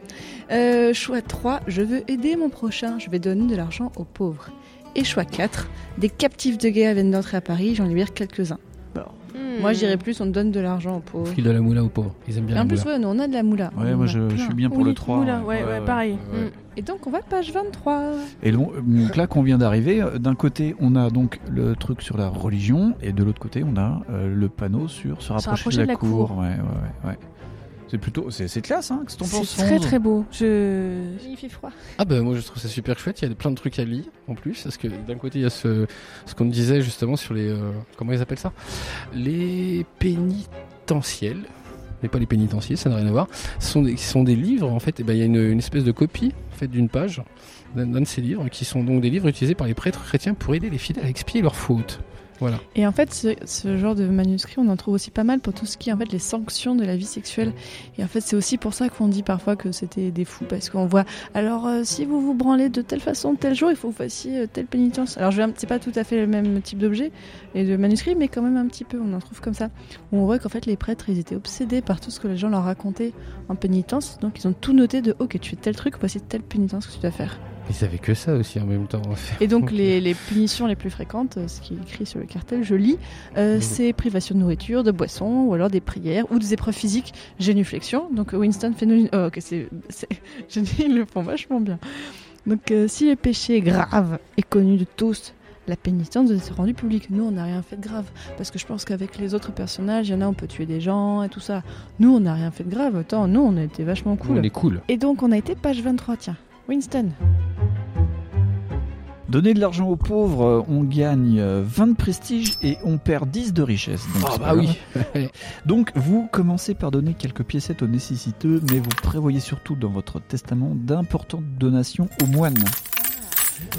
D: Euh, choix 3. Je veux aider mon prochain. Je vais donner de l'argent aux pauvres. Et choix 4. Des captifs de guerre viennent d'entrer à Paris. J'en libère quelques-uns.
B: Hmm.
D: Moi, je dirais plus, on donne de l'argent aux pauvres.
C: File de la moula aux pauvres. Ils aiment bien
D: Et en
C: la
D: plus,
C: moula.
D: ouais, nous, on a de la moula.
E: Ouais,
D: en
E: moi je, je suis bien pour
B: Oui,
E: le 3.
B: oula, ouais, ouais, pareil.
C: Ouais.
B: Hmm.
D: Et donc, on va page 23.
E: Et donc, donc là qu'on vient d'arriver, d'un côté on a donc le truc sur la religion et de l'autre côté on a euh, le panneau sur se rapprocher, de la, cour. Ouais, ouais, ouais, ouais. C'est plutôt, c'est classe, hein que penses
B: C'est très très beau. Je.
D: Il fait froid.
C: Ah bah moi je trouve ça super chouette, il y a plein de trucs à lire en plus, parce que d'un côté il y a ce, ce qu'on disait justement sur les... euh, comment ils appellent ça? Les pénitentiels. Mais pas les pénitenciers, ça n'a rien à voir. Ce sont des, ce sont des livres en fait, et ben, il y a une, une espèce de copie faite d'une page d'un d'un de ces livres, qui sont donc des livres utilisés par les prêtres chrétiens pour aider les fidèles à expier leurs fautes.
D: Et en fait, ce, genre de manuscrit, on en trouve aussi pas mal pour tout ce qui est en fait les sanctions de la vie sexuelle. Et en fait, c'est aussi pour ça qu'on dit parfois que c'était des fous, parce qu'on voit. Alors, euh, si vous vous branlez de telle façon, tel jour, il faut que vous fassiez euh, telle pénitence. Alors, c'est pas tout à fait le même type d'objet et de manuscrit, mais quand même un petit peu. On en trouve comme ça. Où on voit qu'en fait, les prêtres, ils étaient obsédés par tout ce que les gens leur racontaient en pénitence. Donc, ils ont tout noté de OK, tu fais tel truc, voici telle pénitence que tu dois faire.
C: Ils avaient que ça aussi en même temps.
D: Et donc [laughs] les, les punitions les plus fréquentes, euh, ce qui est écrit sur le cartel, je lis, euh, c'est privation de nourriture, de boisson, ou alors des prières, ou des épreuves physiques, génuflexion. Donc Winston fait... nous- Oh, ok, c'est... c'est- [laughs] Je dis, ils le font vachement bien. Donc euh, si le péché est grave et connu de tous, la pénitence doit être rendue publique. Nous, on n'a rien fait de grave. Parce que je pense qu'avec les autres personnages, il y en a, on peut tuer des gens et tout ça. Nous, on n'a rien fait de grave. Attends, nous, on a été vachement cool.
C: On est cool.
D: Et donc, on a été page 23, tiens. Winston.
E: Donner de l'argent aux pauvres, euh, on gagne euh, 20 de prestige et on perd 10 de richesse. Donc,
C: Ah
E: c'est
C: bah oui. [laughs]
E: Donc vous commencez par donner quelques piécettes aux nécessiteux, mais vous prévoyez surtout dans votre testament d'importantes donations aux moines.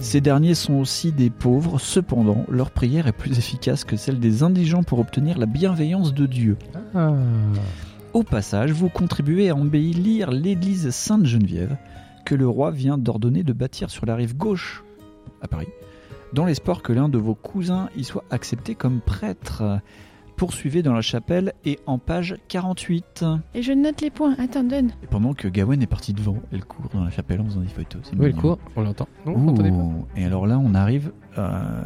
E: Ces derniers sont aussi des pauvres, cependant leur prière est plus efficace que celle des indigents pour obtenir la bienveillance de Dieu.
C: Ah.
E: Au passage, vous contribuez à embellir l'église Sainte-Geneviève que le roi vient d'ordonner de bâtir sur la rive gauche à Paris, dans l'espoir que l'un de vos cousins y soit accepté comme prêtre. Poursuivez dans la chapelle et en page 48.
D: Et je note les points. Attends, donne.
E: Et pendant que Gawain est parti devant, elle court dans la chapelle en faisant des photos. c'est
C: Oui, le
E: mignon.
C: cours, on l'entend. Non,
E: Ouh.
C: vous l'entendez pas
E: Et alors là, on arrive euh,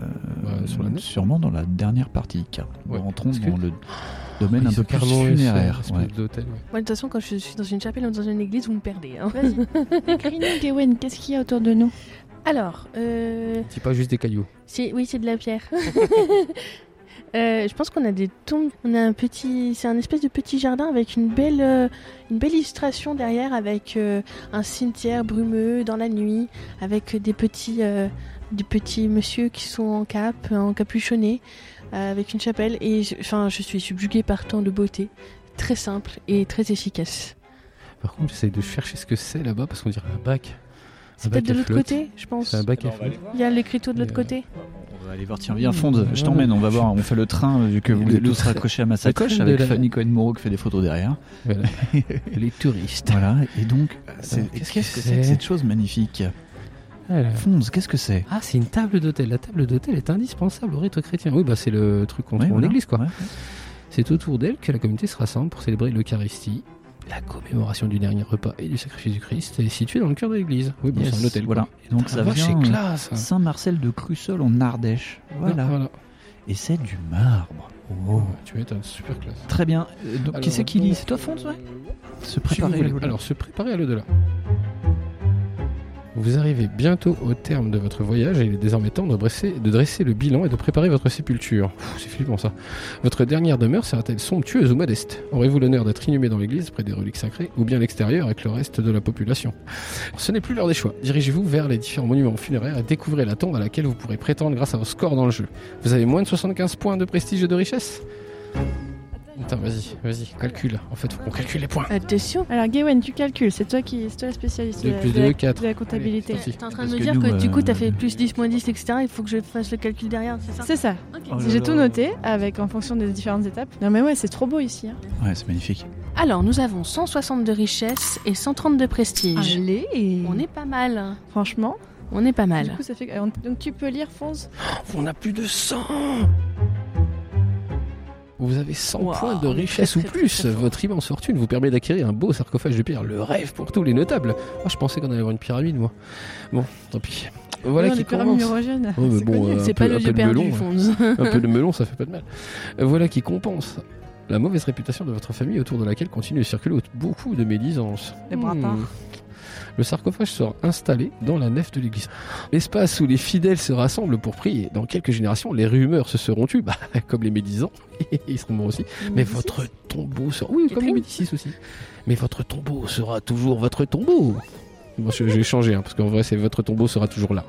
C: sur la note.
E: sûrement dans la dernière partie, car nous
C: Ouais,
E: rentrons
C: parce que-
E: dans le domaine
C: Ils
E: un peu plus funéraire.
C: espèces
E: ouais.
C: d'hôtels, ouais.
B: Moi, de toute façon, quand je suis dans une chapelle ou dans une église, vous me perdez. hein.
D: Vas-y. [laughs] Qu'est-ce qu'il y a autour de nous?
B: Alors, euh,
C: C'est pas juste des cailloux.
B: c'est- oui, c'est de la pierre. [laughs] Euh, je pense qu'on a des tombes. On a un petit, c'est un espèce de petit jardin avec une belle, euh, une belle illustration derrière, avec euh, un cimetière brumeux dans la nuit, avec des petits, euh, des petits monsieur qui sont en cape, en capuchonné, euh, avec une chapelle. Et je- enfin, je suis subjuguée par tant de beauté, très simple et très efficace.
C: Par contre, j'essaye de chercher ce que c'est là-bas parce qu'on dirait un bac.
B: C'est peut-être de l'autre côté, je pense.
C: Un bac.
B: Il y a l'écriteau de l'autre
C: Euh,
B: côté.
E: On va aller voir, tiens, viens, Fonds, je t'emmène, on va voir, on fait le train, vu que vous
C: le
E: tous raccrochés à ma sacoche avec
C: la-
E: Fanny Cohen-Moreau qui fait des photos derrière.
C: Voilà. [laughs] Les touristes.
E: Voilà, et donc,
C: Attends,
E: qu'est-ce que
C: que
E: c'est que
C: c'est
E: cette chose magnifique? Fonds, qu'est-ce que c'est?
C: Ah, c'est une table d'hôtel. La table d'hôtel est indispensable au rite chrétien. Oui, bah c'est le truc qu'on trouve en
E: voilà.
C: église, quoi. C'est autour d'elle que la communauté se rassemble pour célébrer l'Eucharistie. La commémoration du dernier repas et du sacrifice du Christ est située dans le cœur de l'église. Oui, bon,
E: Yes,
C: c'est un hôtel.
E: Voilà, et donc ça
C: vache,
E: vient euh. Saint-Marcel de Crussol en Ardèche. Voilà,
C: Ah, voilà.
E: et c'est du marbre. Oh.
C: Tu m'étonnes, super classe.
E: Très bien, Euh, donc qui c'est qui lit?
C: donc,
E: C'est toi Fonds, ouais? Se
C: Si
E: préparer. voilà.
C: Alors, se préparer à l'au-delà. Vous arrivez bientôt au terme de votre voyage et il est désormais temps de dresser, le bilan et de préparer votre sépulture. C'est flippant ça. Votre dernière demeure sera-t-elle somptueuse ou modeste? Aurez-vous l'honneur d'être inhumé dans l'église près des reliques sacrées ou bien l'extérieur avec le reste de la population? Ce n'est plus l'heure des choix. Dirigez-vous vers les différents monuments funéraires et découvrez la tombe à laquelle vous pourrez prétendre grâce à vos scores dans le jeu. Vous avez moins de 75 points de prestige et de richesse? Attends, vas-y, vas-y, calcule. En fait, faut qu'on calcule les points.
B: Attention.
D: Alors, Gawain, tu calcules, c'est toi qui c'est toi la spécialiste de, la-
C: plus
D: de la,
C: quatre.
D: de la comptabilité.
C: C'est
B: T'es en train de me
E: que
B: dire
E: nous,
B: que du coup,
E: euh,
B: t'as fait plus 10, moins 10, etc. Il faut que je fasse le calcul derrière, c'est ça?
D: C'est ça.
E: Oh
D: J'ai tout noté avec en fonction des différentes étapes. Non mais ouais, c'est trop beau ici. hein.
E: Ouais, c'est magnifique.
B: Alors, nous avons 160 de richesse et 130 de prestige.
D: Allez.
B: On est pas mal. hein.
D: franchement.
B: On est pas
D: Du
B: mal.
D: coup, ça fait donc tu peux lire Fonz?
C: On a plus de 100 Vous avez 100
B: Wow,
C: points de richesse ou
B: très,
C: plus.
B: très.
C: Votre immense fortune vous permet d'acquérir un beau sarcophage de pierre. Le rêve pour tous les notables. Moi, je pensais qu'on allait avoir une pyramide, moi. Bon, tant pis. Voilà
D: Non,
C: qui commence. Oh,
D: C'est
C: bon, euh, peu-
B: pas le vieux du
C: melon,
B: Fonz.
C: Un peu de melon, ça fait pas de mal. [laughs] Voilà qui compense la mauvaise réputation de votre famille autour de laquelle continue de circuler beaucoup de médisances.
D: Les
C: Hmm. Le sarcophage sera installé dans la nef de l'église. L'espace où les fidèles se rassemblent pour prier. Dans quelques générations, les rumeurs se seront tues, bah, [laughs] comme les médisants, [laughs] ils seront morts aussi. Mais votre tombeau sera... Oui, comme les Médicis aussi. Mais votre tombeau sera toujours votre tombeau. Moi, je, je vais changer, hein, parce qu'en vrai, c'est votre tombeau sera toujours là.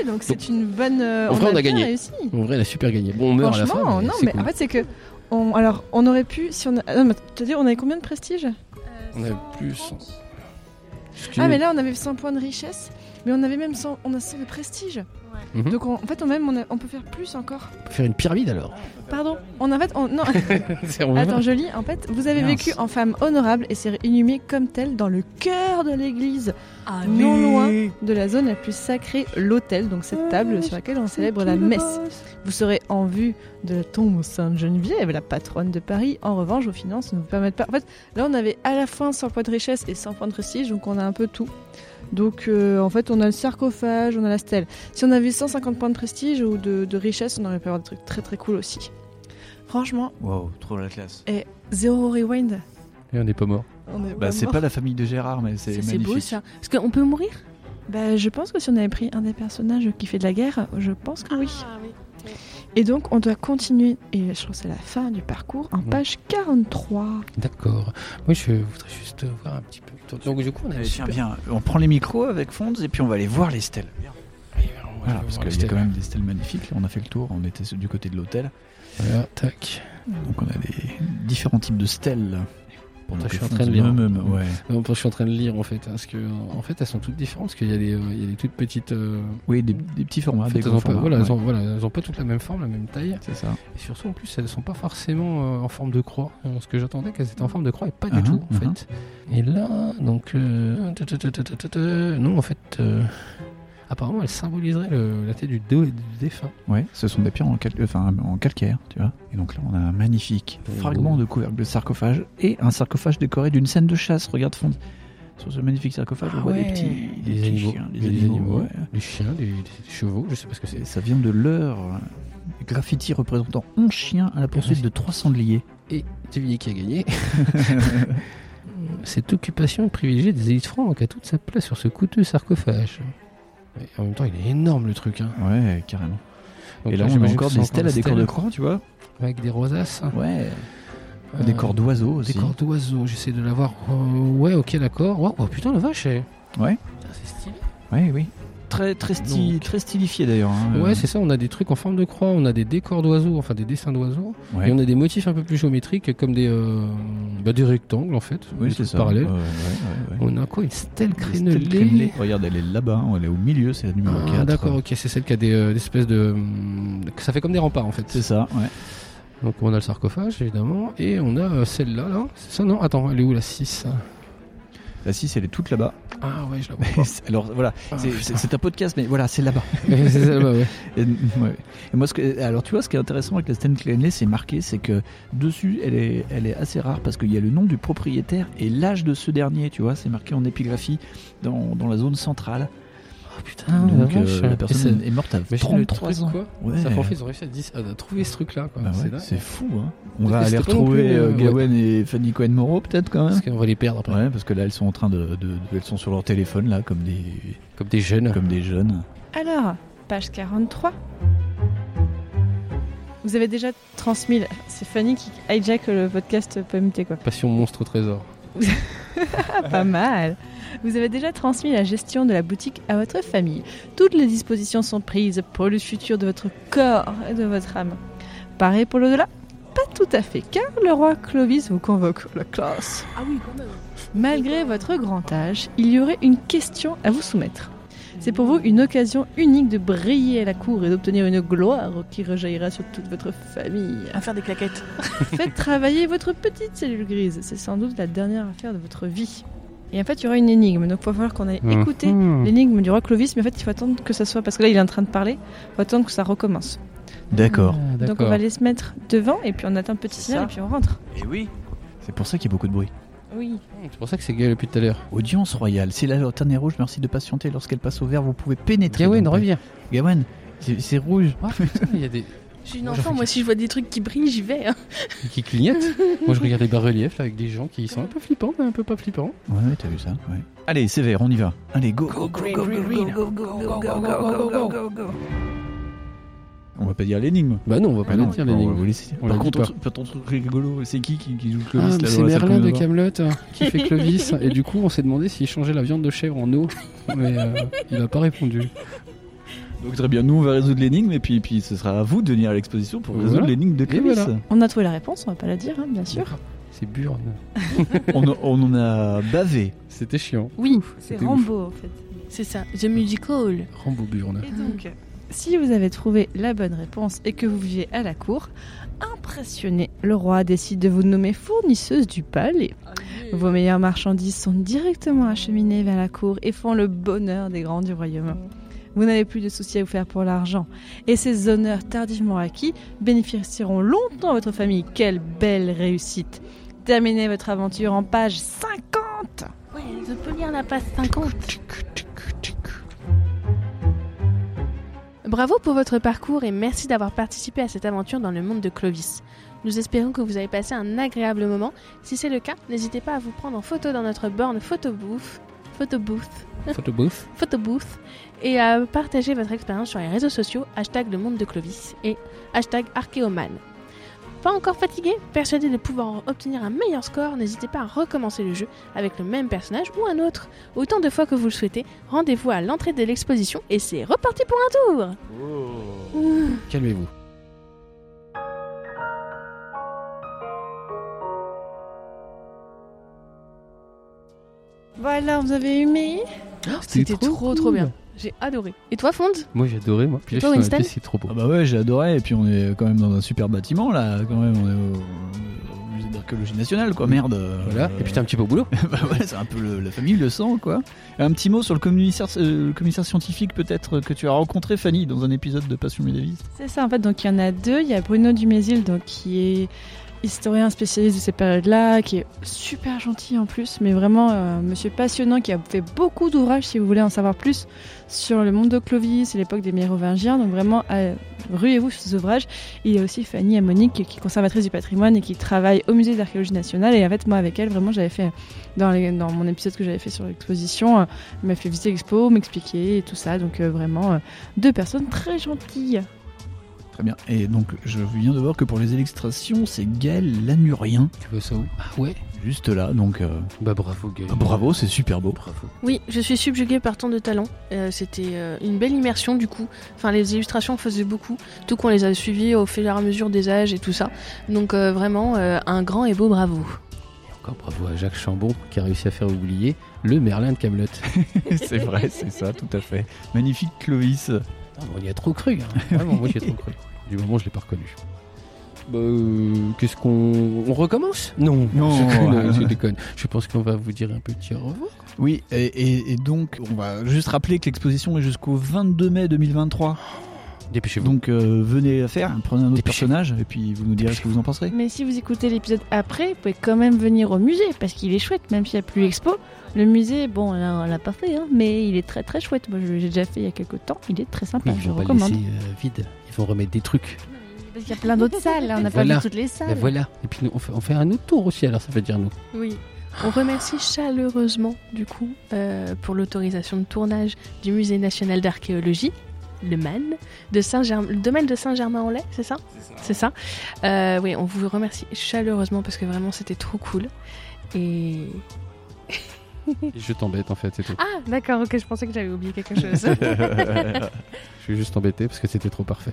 D: Eh, donc c'est une bonne. euh,
C: En vrai, on a gagné.
D: réussi.
C: En vrai, elle a super gagné. Bon, on meurt à la fin.
D: Non, mais
C: cool.
D: en fait, c'est que. On, alors, on aurait pu, si on a. Non, mais tu veux dire, on avait combien de prestige
C: On a plus.
D: Ah, mais là, on avait 100 points de richesse, mais on avait même 100, on a 100 de prestige.
C: Mhm.
D: Donc, on- en fait, on, même, on, a- on peut faire plus encore.
C: On peut faire une pyramide alors.
D: Pardon On en fait. On, non, [laughs]
C: C'est vraiment
D: attends, je lis. En fait, vous avez
E: Mince.
D: vécu en femme honorable et serez inhumée comme telle dans le cœur de l'église, non loin de la zone la plus sacrée, l'autel, donc cette table sur laquelle on célèbre la messe. Vous serez en vue de la tombe Sainte-Geneviève, la patronne de Paris. En revanche, vos finances ne vous permettent pas. En fait, là, on avait à la fois 100 points de richesse et 100 points de prestige, donc on a un peu tout. Donc, euh, en fait, on a le sarcophage, on a la stèle. Si on avait 150 points de prestige ou de, de richesse, on aurait pu avoir des trucs très très cool aussi. Franchement,
E: Wow, trop la classe.
D: zéro rewind.
C: Et on n'est pas mort.
D: On est
E: Bah, c'est pas la famille de Gérard, mais c'est
B: Ça, C'est
E: magnifique.
B: beau ça. Parce qu'on peut mourir?
D: Bah, je pense que si on avait pris un des personnages qui fait de la guerre, je pense que oui.
B: Ah, oui.
D: Et donc, on doit continuer, et je trouve que c'est la fin du parcours, en page 43.
C: D'accord. Moi, je voudrais juste voir un petit peu. Donc, du coup, on a super-
E: viens, on prend les micros avec Fonds et puis on va aller voir les stèles. Voilà, parce qu'il y a quand même des stèles magnifiques. Là, on a fait le tour, on était du côté de l'hôtel.
C: Voilà, tac.
E: Donc on a des différents types de stèles.
C: Attends, je suis en train de lire.
E: me- me- ouais.
C: Non, je suis en train de lire en fait, parce que en fait elles sont toutes différentes, parce qu'il y a des, euh, il y a des toutes petites. euh,
E: Oui, des, des petits formats,
C: en fait,
E: des
C: elles ont pas,
E: formats.
C: voilà, elles
E: ouais.
C: ont, voilà, elles ont pas toutes la même forme, la même taille,
E: C'est ça.
C: et surtout en plus elles sont pas forcément euh, en forme de croix. Ce que j'attendais qu'elles étaient en forme de croix et pas du
E: Mhm,
C: tout en
E: mhm.
C: fait. Et là, donc, euh, non en fait, apparemment elles symboliseraient le- la tête du, dé- du défunt.
E: Ouais, ce sont des pierres en, cal- enfin, en calcaire, tu vois. Et donc là, on a un magnifique
C: Oh.
E: fragment de couvercle de sarcophage et un sarcophage décoré d'une scène de chasse. Regarde Fonds. Sur ce magnifique sarcophage, on
C: Ah
E: voit des petits,
C: des
E: petits
C: animaux,
E: chiens,
C: des
E: des animaux.
C: animaux.
E: ouais.
C: Des chiens, des, des chevaux, je sais pas ce que c'est.
E: Ça vient de l'heure. Graffiti représentant 11 chiens à la poursuite de 300 sangliers.
C: Et devinez qui a gagné? [laughs] Cette occupation privilégiée des élites franques a toute sa place sur ce coûteux sarcophage. Et en même temps, il est énorme le truc. Hein.
E: Ouais, carrément.
C: Donc
E: Et là, on a
C: j'imagine
E: encore des stèles à décor de croix, tu vois
C: Avec des rosaces.
E: Ouais.
C: Euh,
E: Des corps d'oiseaux aussi.
C: Des corps d'oiseaux, j'essaie de l'avoir. Euh, ouais, ok, d'accord. Oh, oh, putain, la vache.
E: Ouais.
C: Putain, C'est stylé.
E: Oui, oui. Très, très, sti-
C: Donc.
E: très stylifié d'ailleurs. hein.
C: Ouais,
E: Euh,
C: c'est ça, on a des trucs en forme de croix, on a des décors d'oiseaux, enfin des dessins d'oiseaux,
E: ouais.
C: et on a des motifs un peu plus géométriques comme des, euh, bah, des rectangles en fait,
E: Oui, c'est ça.
C: parallèles.
E: Ouais, ouais, ouais, ouais.
C: On a quoi Une stèle crénelée.
E: Regarde, elle est là-bas, elle est au milieu, c'est la numéro
C: Ah,
E: 4.
C: d'accord, ok, c'est celle qui a des, euh, espèces de. Ça fait comme des remparts en fait.
E: C'est ça, ouais.
C: Donc on a le sarcophage évidemment, et on a celle-là, là. C'est ça, non? Attends, elle est où la 6
E: La 6, elle est toute là-bas.
C: Ah ouais, je la vois pas.
E: Alors voilà,
C: Ah,
E: c'est- un podcast, mais voilà, c'est là-bas. [laughs]
C: c'est celle-là, ouais.
E: Et, ouais. Et moi, ce que, alors tu vois, ce qui est intéressant avec la Sten Clenley, c'est marqué, c'est que dessus, elle est, elle est assez rare parce qu'il y a le nom du propriétaire et l'âge de ce dernier, tu vois, c'est marqué en épigraphie dans, dans la zone centrale.
C: Oh putain,
E: Donc
C: la
E: euh,
C: vache.
E: la
C: Et
E: personne est morte à
C: le
E: 33
C: truc,
E: ans.
C: quoi.
E: Ouais.
C: Ça en fait, ils ont réussi à, dis- à trouver ce truc-là, quoi.
E: Bah ouais,
C: c'est
E: fou, hein. On va aller retrouver
C: plus,
E: euh,
C: euh, ouais.
E: Et Fanny Cohen-Moreau, peut-être quand même.
C: Parce qu'on va les perdre après.
E: Ouais, parce que là, elles sont en train de, de- de- elles sont sur leur téléphone là, comme des,
C: Comme des jeunes.
E: comme des jeunes.
D: Alors, page 43. Vous avez déjà transmis. C'est Fanny qui hijack le podcast PMT, quoi.
C: Passion monstre au trésor. [laughs] [laughs]
D: Pas mal. Vous avez déjà transmis la gestion de la boutique à votre famille. Toutes les dispositions sont prises pour le futur de votre corps et de votre âme. Pareil pour l'au-delà? Pas tout à fait, car le roi Clovis vous convoque la classe.
B: Ah oui, quand même.
D: Malgré votre grand âge, il y aurait une question à vous soumettre. C'est pour vous une occasion unique de briller à la cour et d'obtenir une gloire qui rejaillira sur toute votre famille.
B: À faire des claquettes. [laughs]
D: Faites travailler votre petite cellule grise. C'est sans doute la dernière affaire de votre vie. Et en fait, il y aura une énigme. Donc, il va falloir qu'on ait écouté
C: Mhm.
D: l'énigme du roi Clovis. Mais en fait, il faut attendre que ça soit. Parce que là, il est en train de parler. Il faut attendre que ça recommence.
E: D'accord.
C: Ah,
D: Donc, on va aller se mettre devant. Et puis, on attend un petit signal. Et puis, on rentre.
E: Et oui. C'est pour ça qu'il y a beaucoup de bruit.
D: Oui.
C: C'est pour ça que c'est gay depuis tout à l'heure.
E: Audience royale. C'est la lanterne est rouge. Merci de patienter. Lorsqu'elle passe au vert, vous pouvez pénétrer.
C: Gawain, reviens.
E: Gawain, c'est c'est rouge.
C: Ah putain, il y a des.
B: Je suis une
C: Moi,
B: enfant,
C: j'en
B: moi si je vois des trucs qui brillent, j'y vais. hein.
C: qui clignotent. Moi je regarde les bas-reliefs là, avec des gens qui sont un peu flippants, mais un peu pas flippants.
E: Ouais, ouais, t'as vu ça. Ouais. Allez, c'est vert, on y va. Allez, go. Go,
C: green, green, green.
E: On va pas dire l'énigme.
C: Bah non, on va pas
E: Ah
C: dire
E: on va
C: l'énigme.
E: Par contre, ton truc- rigolo, c'est qui qui, qui joue
C: Ah,
E: Clovis
C: c'est Merlin de Camelot qui fait [laughs] Clovis et du coup on s'est demandé s'il changeait la viande de chèvre en eau, mais euh, il a pas répondu.
E: Donc très bien, nous on va résoudre l'énigme et puis, puis ce sera à vous de venir à l'exposition pour
C: Voilà.
E: résoudre l'énigme de Clovis.
C: voilà.
D: On a trouvé la réponse. On va pas la dire, hein, bien sûr.
C: C'est Burn.
E: on, on en a bavé.
C: C'était chiant.
B: Oui,
D: C'est Rambo, en fait.
B: c'est ça. The Musical.
C: Rambo Burn.
D: Et donc, si vous avez trouvé la bonne réponse et que vous vivez à la cour, impressionné, le roi décide de vous nommer fournisseuse du palais. Vos meilleures marchandises sont directement acheminées vers la cour et font le bonheur des grands du royaume. Vous n'avez plus de soucis à vous faire pour l'argent. Et ces honneurs tardivement acquis bénéficieront longtemps à votre famille. Quelle belle réussite Terminez votre aventure en page 50
B: Ouais, je peux lire la page 50. Bravo pour votre parcours et merci d'avoir participé à cette aventure dans le monde de Clovis. Nous espérons que vous avez passé un agréable moment. Si c'est le cas, n'hésitez pas à vous prendre en photo dans notre borne photobooth, photobooth,
C: Photobooth. [laughs]
B: photobooth et à partager votre expérience sur les réseaux sociaux, hashtag le monde de Clovis et hashtag Archéoman. Pas encore fatigué Persuadé de pouvoir obtenir un meilleur score, n'hésitez pas à recommencer le jeu avec le même personnage ou un autre. Autant de fois que vous le souhaitez, rendez-vous à l'entrée de l'exposition et c'est reparti pour un tour
C: Calmez-vous.
D: Voilà, vous avez aimé?
B: C'était trop trop,
C: cool.
B: bien. J'ai adoré. Et toi, Fonde
C: Moi j'ai adoré moi. Puis là,
B: Toi,
C: je suis dans
B: Winston?
C: la pièce, c'est trop beau.
E: Ah bah ouais, j'ai adoré et puis on est quand même dans un super bâtiment là, quand même on est au, au musée d'archéologie nationale quoi, merde. euh,
C: Voilà. Et puis t'es un petit peu au boulot. [laughs]
E: bah ouais, c'est un peu le- la famille le sang quoi. Un petit mot sur le commissaire, euh, le commissaire scientifique peut-être que tu as rencontré Fanny dans un épisode de Passion Médavis.
D: C'est ça, en fait. Donc, il y en a deux. Il y a Bruno Dumézil, donc, qui est historien spécialiste de ces périodes-là, qui est super gentil en plus, mais vraiment euh, monsieur passionnant, qui a fait beaucoup d'ouvrages, si vous voulez en savoir plus, sur le monde de Clovis et l'époque des Mérovingiens. Donc, vraiment, euh, ruez-vous sur ces ouvrages. Il y a aussi Fanny Amonique, qui est conservatrice du patrimoine et qui travaille au musée d'archéologie nationale. Et en fait, moi, avec elle, vraiment, j'avais fait, dans, mon épisode que j'avais fait sur l'exposition, euh, elle m'a fait visiter l'expo, m'expliquer et tout ça. Donc, euh, vraiment, deux personnes très gentilles.
E: Très bien. Et donc, je viens de voir que pour les illustrations, c'est Gaël Lanurien,
C: Tu veux ça où Ah ouais
E: juste là. Donc, euh,
C: Bah bravo Gaël.
E: bravo, c'est super beau.
C: Bravo.
B: Oui, je suis subjuguée par tant de talent. Euh, C'était euh, une belle immersion du coup. Enfin, les illustrations faisaient beaucoup, tout qu'on les a suivies au fur et à mesure des âges et tout ça. Donc euh, vraiment euh, un grand et beau bravo.
C: Et encore bravo à Jacques Chambon qui a réussi à faire oublier le Merlin de Camelot. [laughs]
E: c'est vrai, c'est ça, tout à fait. Magnifique Clovis.
C: On y a trop cru. hein. [laughs] Vraiment, moi j'y ai trop cru. Du moment je l'ai pas reconnu. Bah, euh, qu'est-ce qu'on on recommence? Non,
E: Non.
C: je, je déconne. [laughs] Je pense qu'on va vous dire un petit au revoir.
E: Oui, et, et- et donc, on va juste rappeler que l'exposition est jusqu'au 22 mai 2023.
C: Dépêchez-vous.
E: Donc, euh, venez la faire, prenez un autre personnage, et puis vous nous direz ce que vous en penserez.
D: Mais si vous écoutez l'épisode après, vous pouvez quand même venir au musée parce qu'il est chouette, même s'il n'y a plus l'expo. Le musée, bon, là, on l'a pas fait, hein, mais il est très très chouette. Moi, je l'ai déjà fait il y a quelques temps. Il est très sympa.
C: Ils
D: je
C: vont pas le
D: recommande.
C: laisser euh, vide. Ils vont remettre des trucs.
D: Parce qu'il y a plein d'autres salles. là, On n'a
C: Voilà.
D: pas vu toutes les salles.
C: Ben voilà. Et puis nous, on fait, on fait un autre tour aussi. Alors ça veut dire nous.
B: Oui. On remercie chaleureusement, du coup, euh, pour l'autorisation de tournage du Musée national d'archéologie, le MAN, de Saint-Germain, le domaine de Saint-Germain-en-Laye, c'est ça? C'est ça. Euh, oui, on vous remercie chaleureusement parce que vraiment c'était trop cool. Et.
C: Je t'embête en fait, c'est tout.
B: Ah, d'accord, ok, je pensais que j'avais oublié quelque chose. [laughs]
C: Je suis juste embêté parce que c'était trop parfait.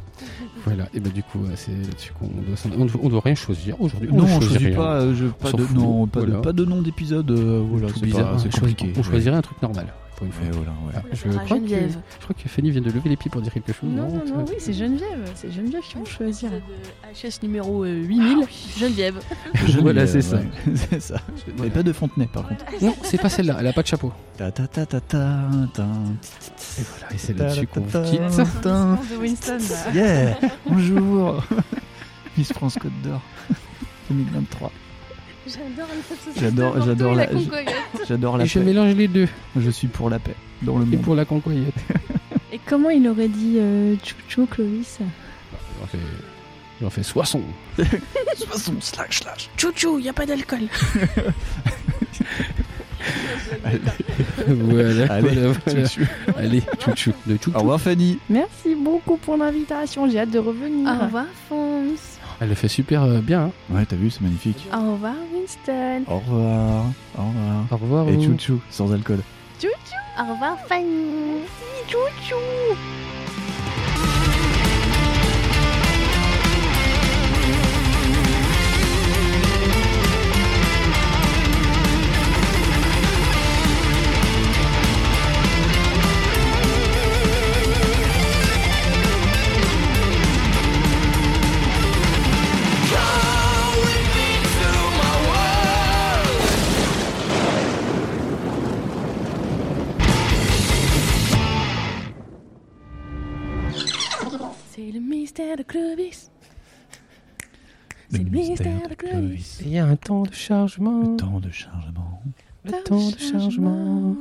C: Voilà. Et ben du coup, c'est là-dessus qu'on doit, s'en- on, doit- on doit rien choisir aujourd'hui.
E: non, on choisit
C: rien.
E: pas, euh, je, pas, de, non, pas, de,
C: voilà.
E: pas de nom d'épisode. euh, voilà, c'est
C: bizarre.
E: c'est
C: on choisit-
E: compliqué.
C: On choisirait un truc normal pour une fois.
E: Ouais, voilà, ouais.
C: Ah,
B: On
C: je, crois que,
B: Geneviève.
C: je crois que Fanny vient de lever les pieds pour dire quelque chose.
D: Non, non, non, oui, c'est Geneviève. C'est Geneviève qui vont choisir.
B: de HS numéro euh, 8000, [laughs] Geneviève.
C: Voilà, c'est ça. [laughs]
E: c'est ça. Mais pas de Fontenay, par contre.
C: Non, c'est pas celle-là. Elle a pas de chapeau.
E: Ta ta ta ta ta ta.
C: Et voilà. Et c'est là-dessus qu'on quitte.
E: Yeah Bonjour [laughs] Miss France Côte d'Or 2023.
B: J'adore le
E: J'adore- j'adore la- [laughs] J'adore la
C: Et je
E: paix.
C: mélange les deux.
E: Je suis pour la paix dans le
C: Et
E: monde.
C: pour la concoyette. [laughs]
D: Et comment il aurait dit euh, Chouchou Clovis?
C: J'en fais, j'en fais 60. [laughs]
E: Soissons, slash slash.
B: Chouchou, y a pas d'alcool.
C: voilà,
E: Allez,
C: voilà, voilà.
E: tchou-tchou.
C: Allez, chouchou. De chouchou.
E: Au revoir Fanny.
D: Merci beaucoup pour l'invitation. J'ai hâte de revenir.
B: Au revoir, Fonz.
C: Elle le fait super euh, bien. hein.
E: Ouais, t'as vu, c'est magnifique.
B: Au revoir, Winston.
E: Au revoir. Au revoir.
C: Au revoir.
E: Et chouchou, sans alcool.
B: Au revoir, Fanny. Chouchou. C'est mystère de Clovis. C'est le mystère de Clovis.
C: Il y a un temps de chargement.
E: Le temps de chargement.
C: Le temps de chargement.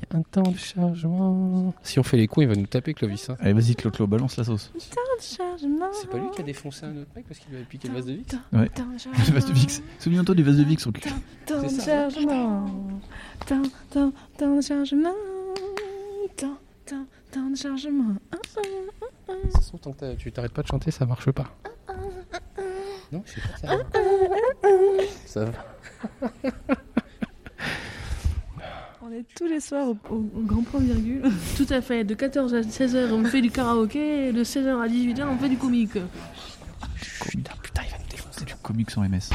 C: Il y a un temps de chargement. Si on fait les cons, il va nous taper, Clovis. hein.
E: Allez, vas-y, Clo-Clo, balance la sauce.
D: Chargement.
C: C'est pas lui qui a défoncé un autre mec parce qu'il lui avait piqué le vase de Vix
E: Ouais. Le [laughs] vase de Vix. Souviens-toi du vase de Vix au cul.
D: Temps de chargement. Temps, temps, temps de chargement. Temps, temps, temps de chargement.
C: De toute façon, tant que tu t'arrêtes pas de chanter, ça marche pas. Non, je sais pas, ça va. Ça [laughs] va.
D: On est tous les soirs au, au- au grand point virgule. [laughs]
B: Tout à fait. De 14 à 16h, on fait du karaoké. Et de 16h à 18h, on fait du comique.
C: Putain, putain, il va nous défoncer.
E: Du comics sans MS.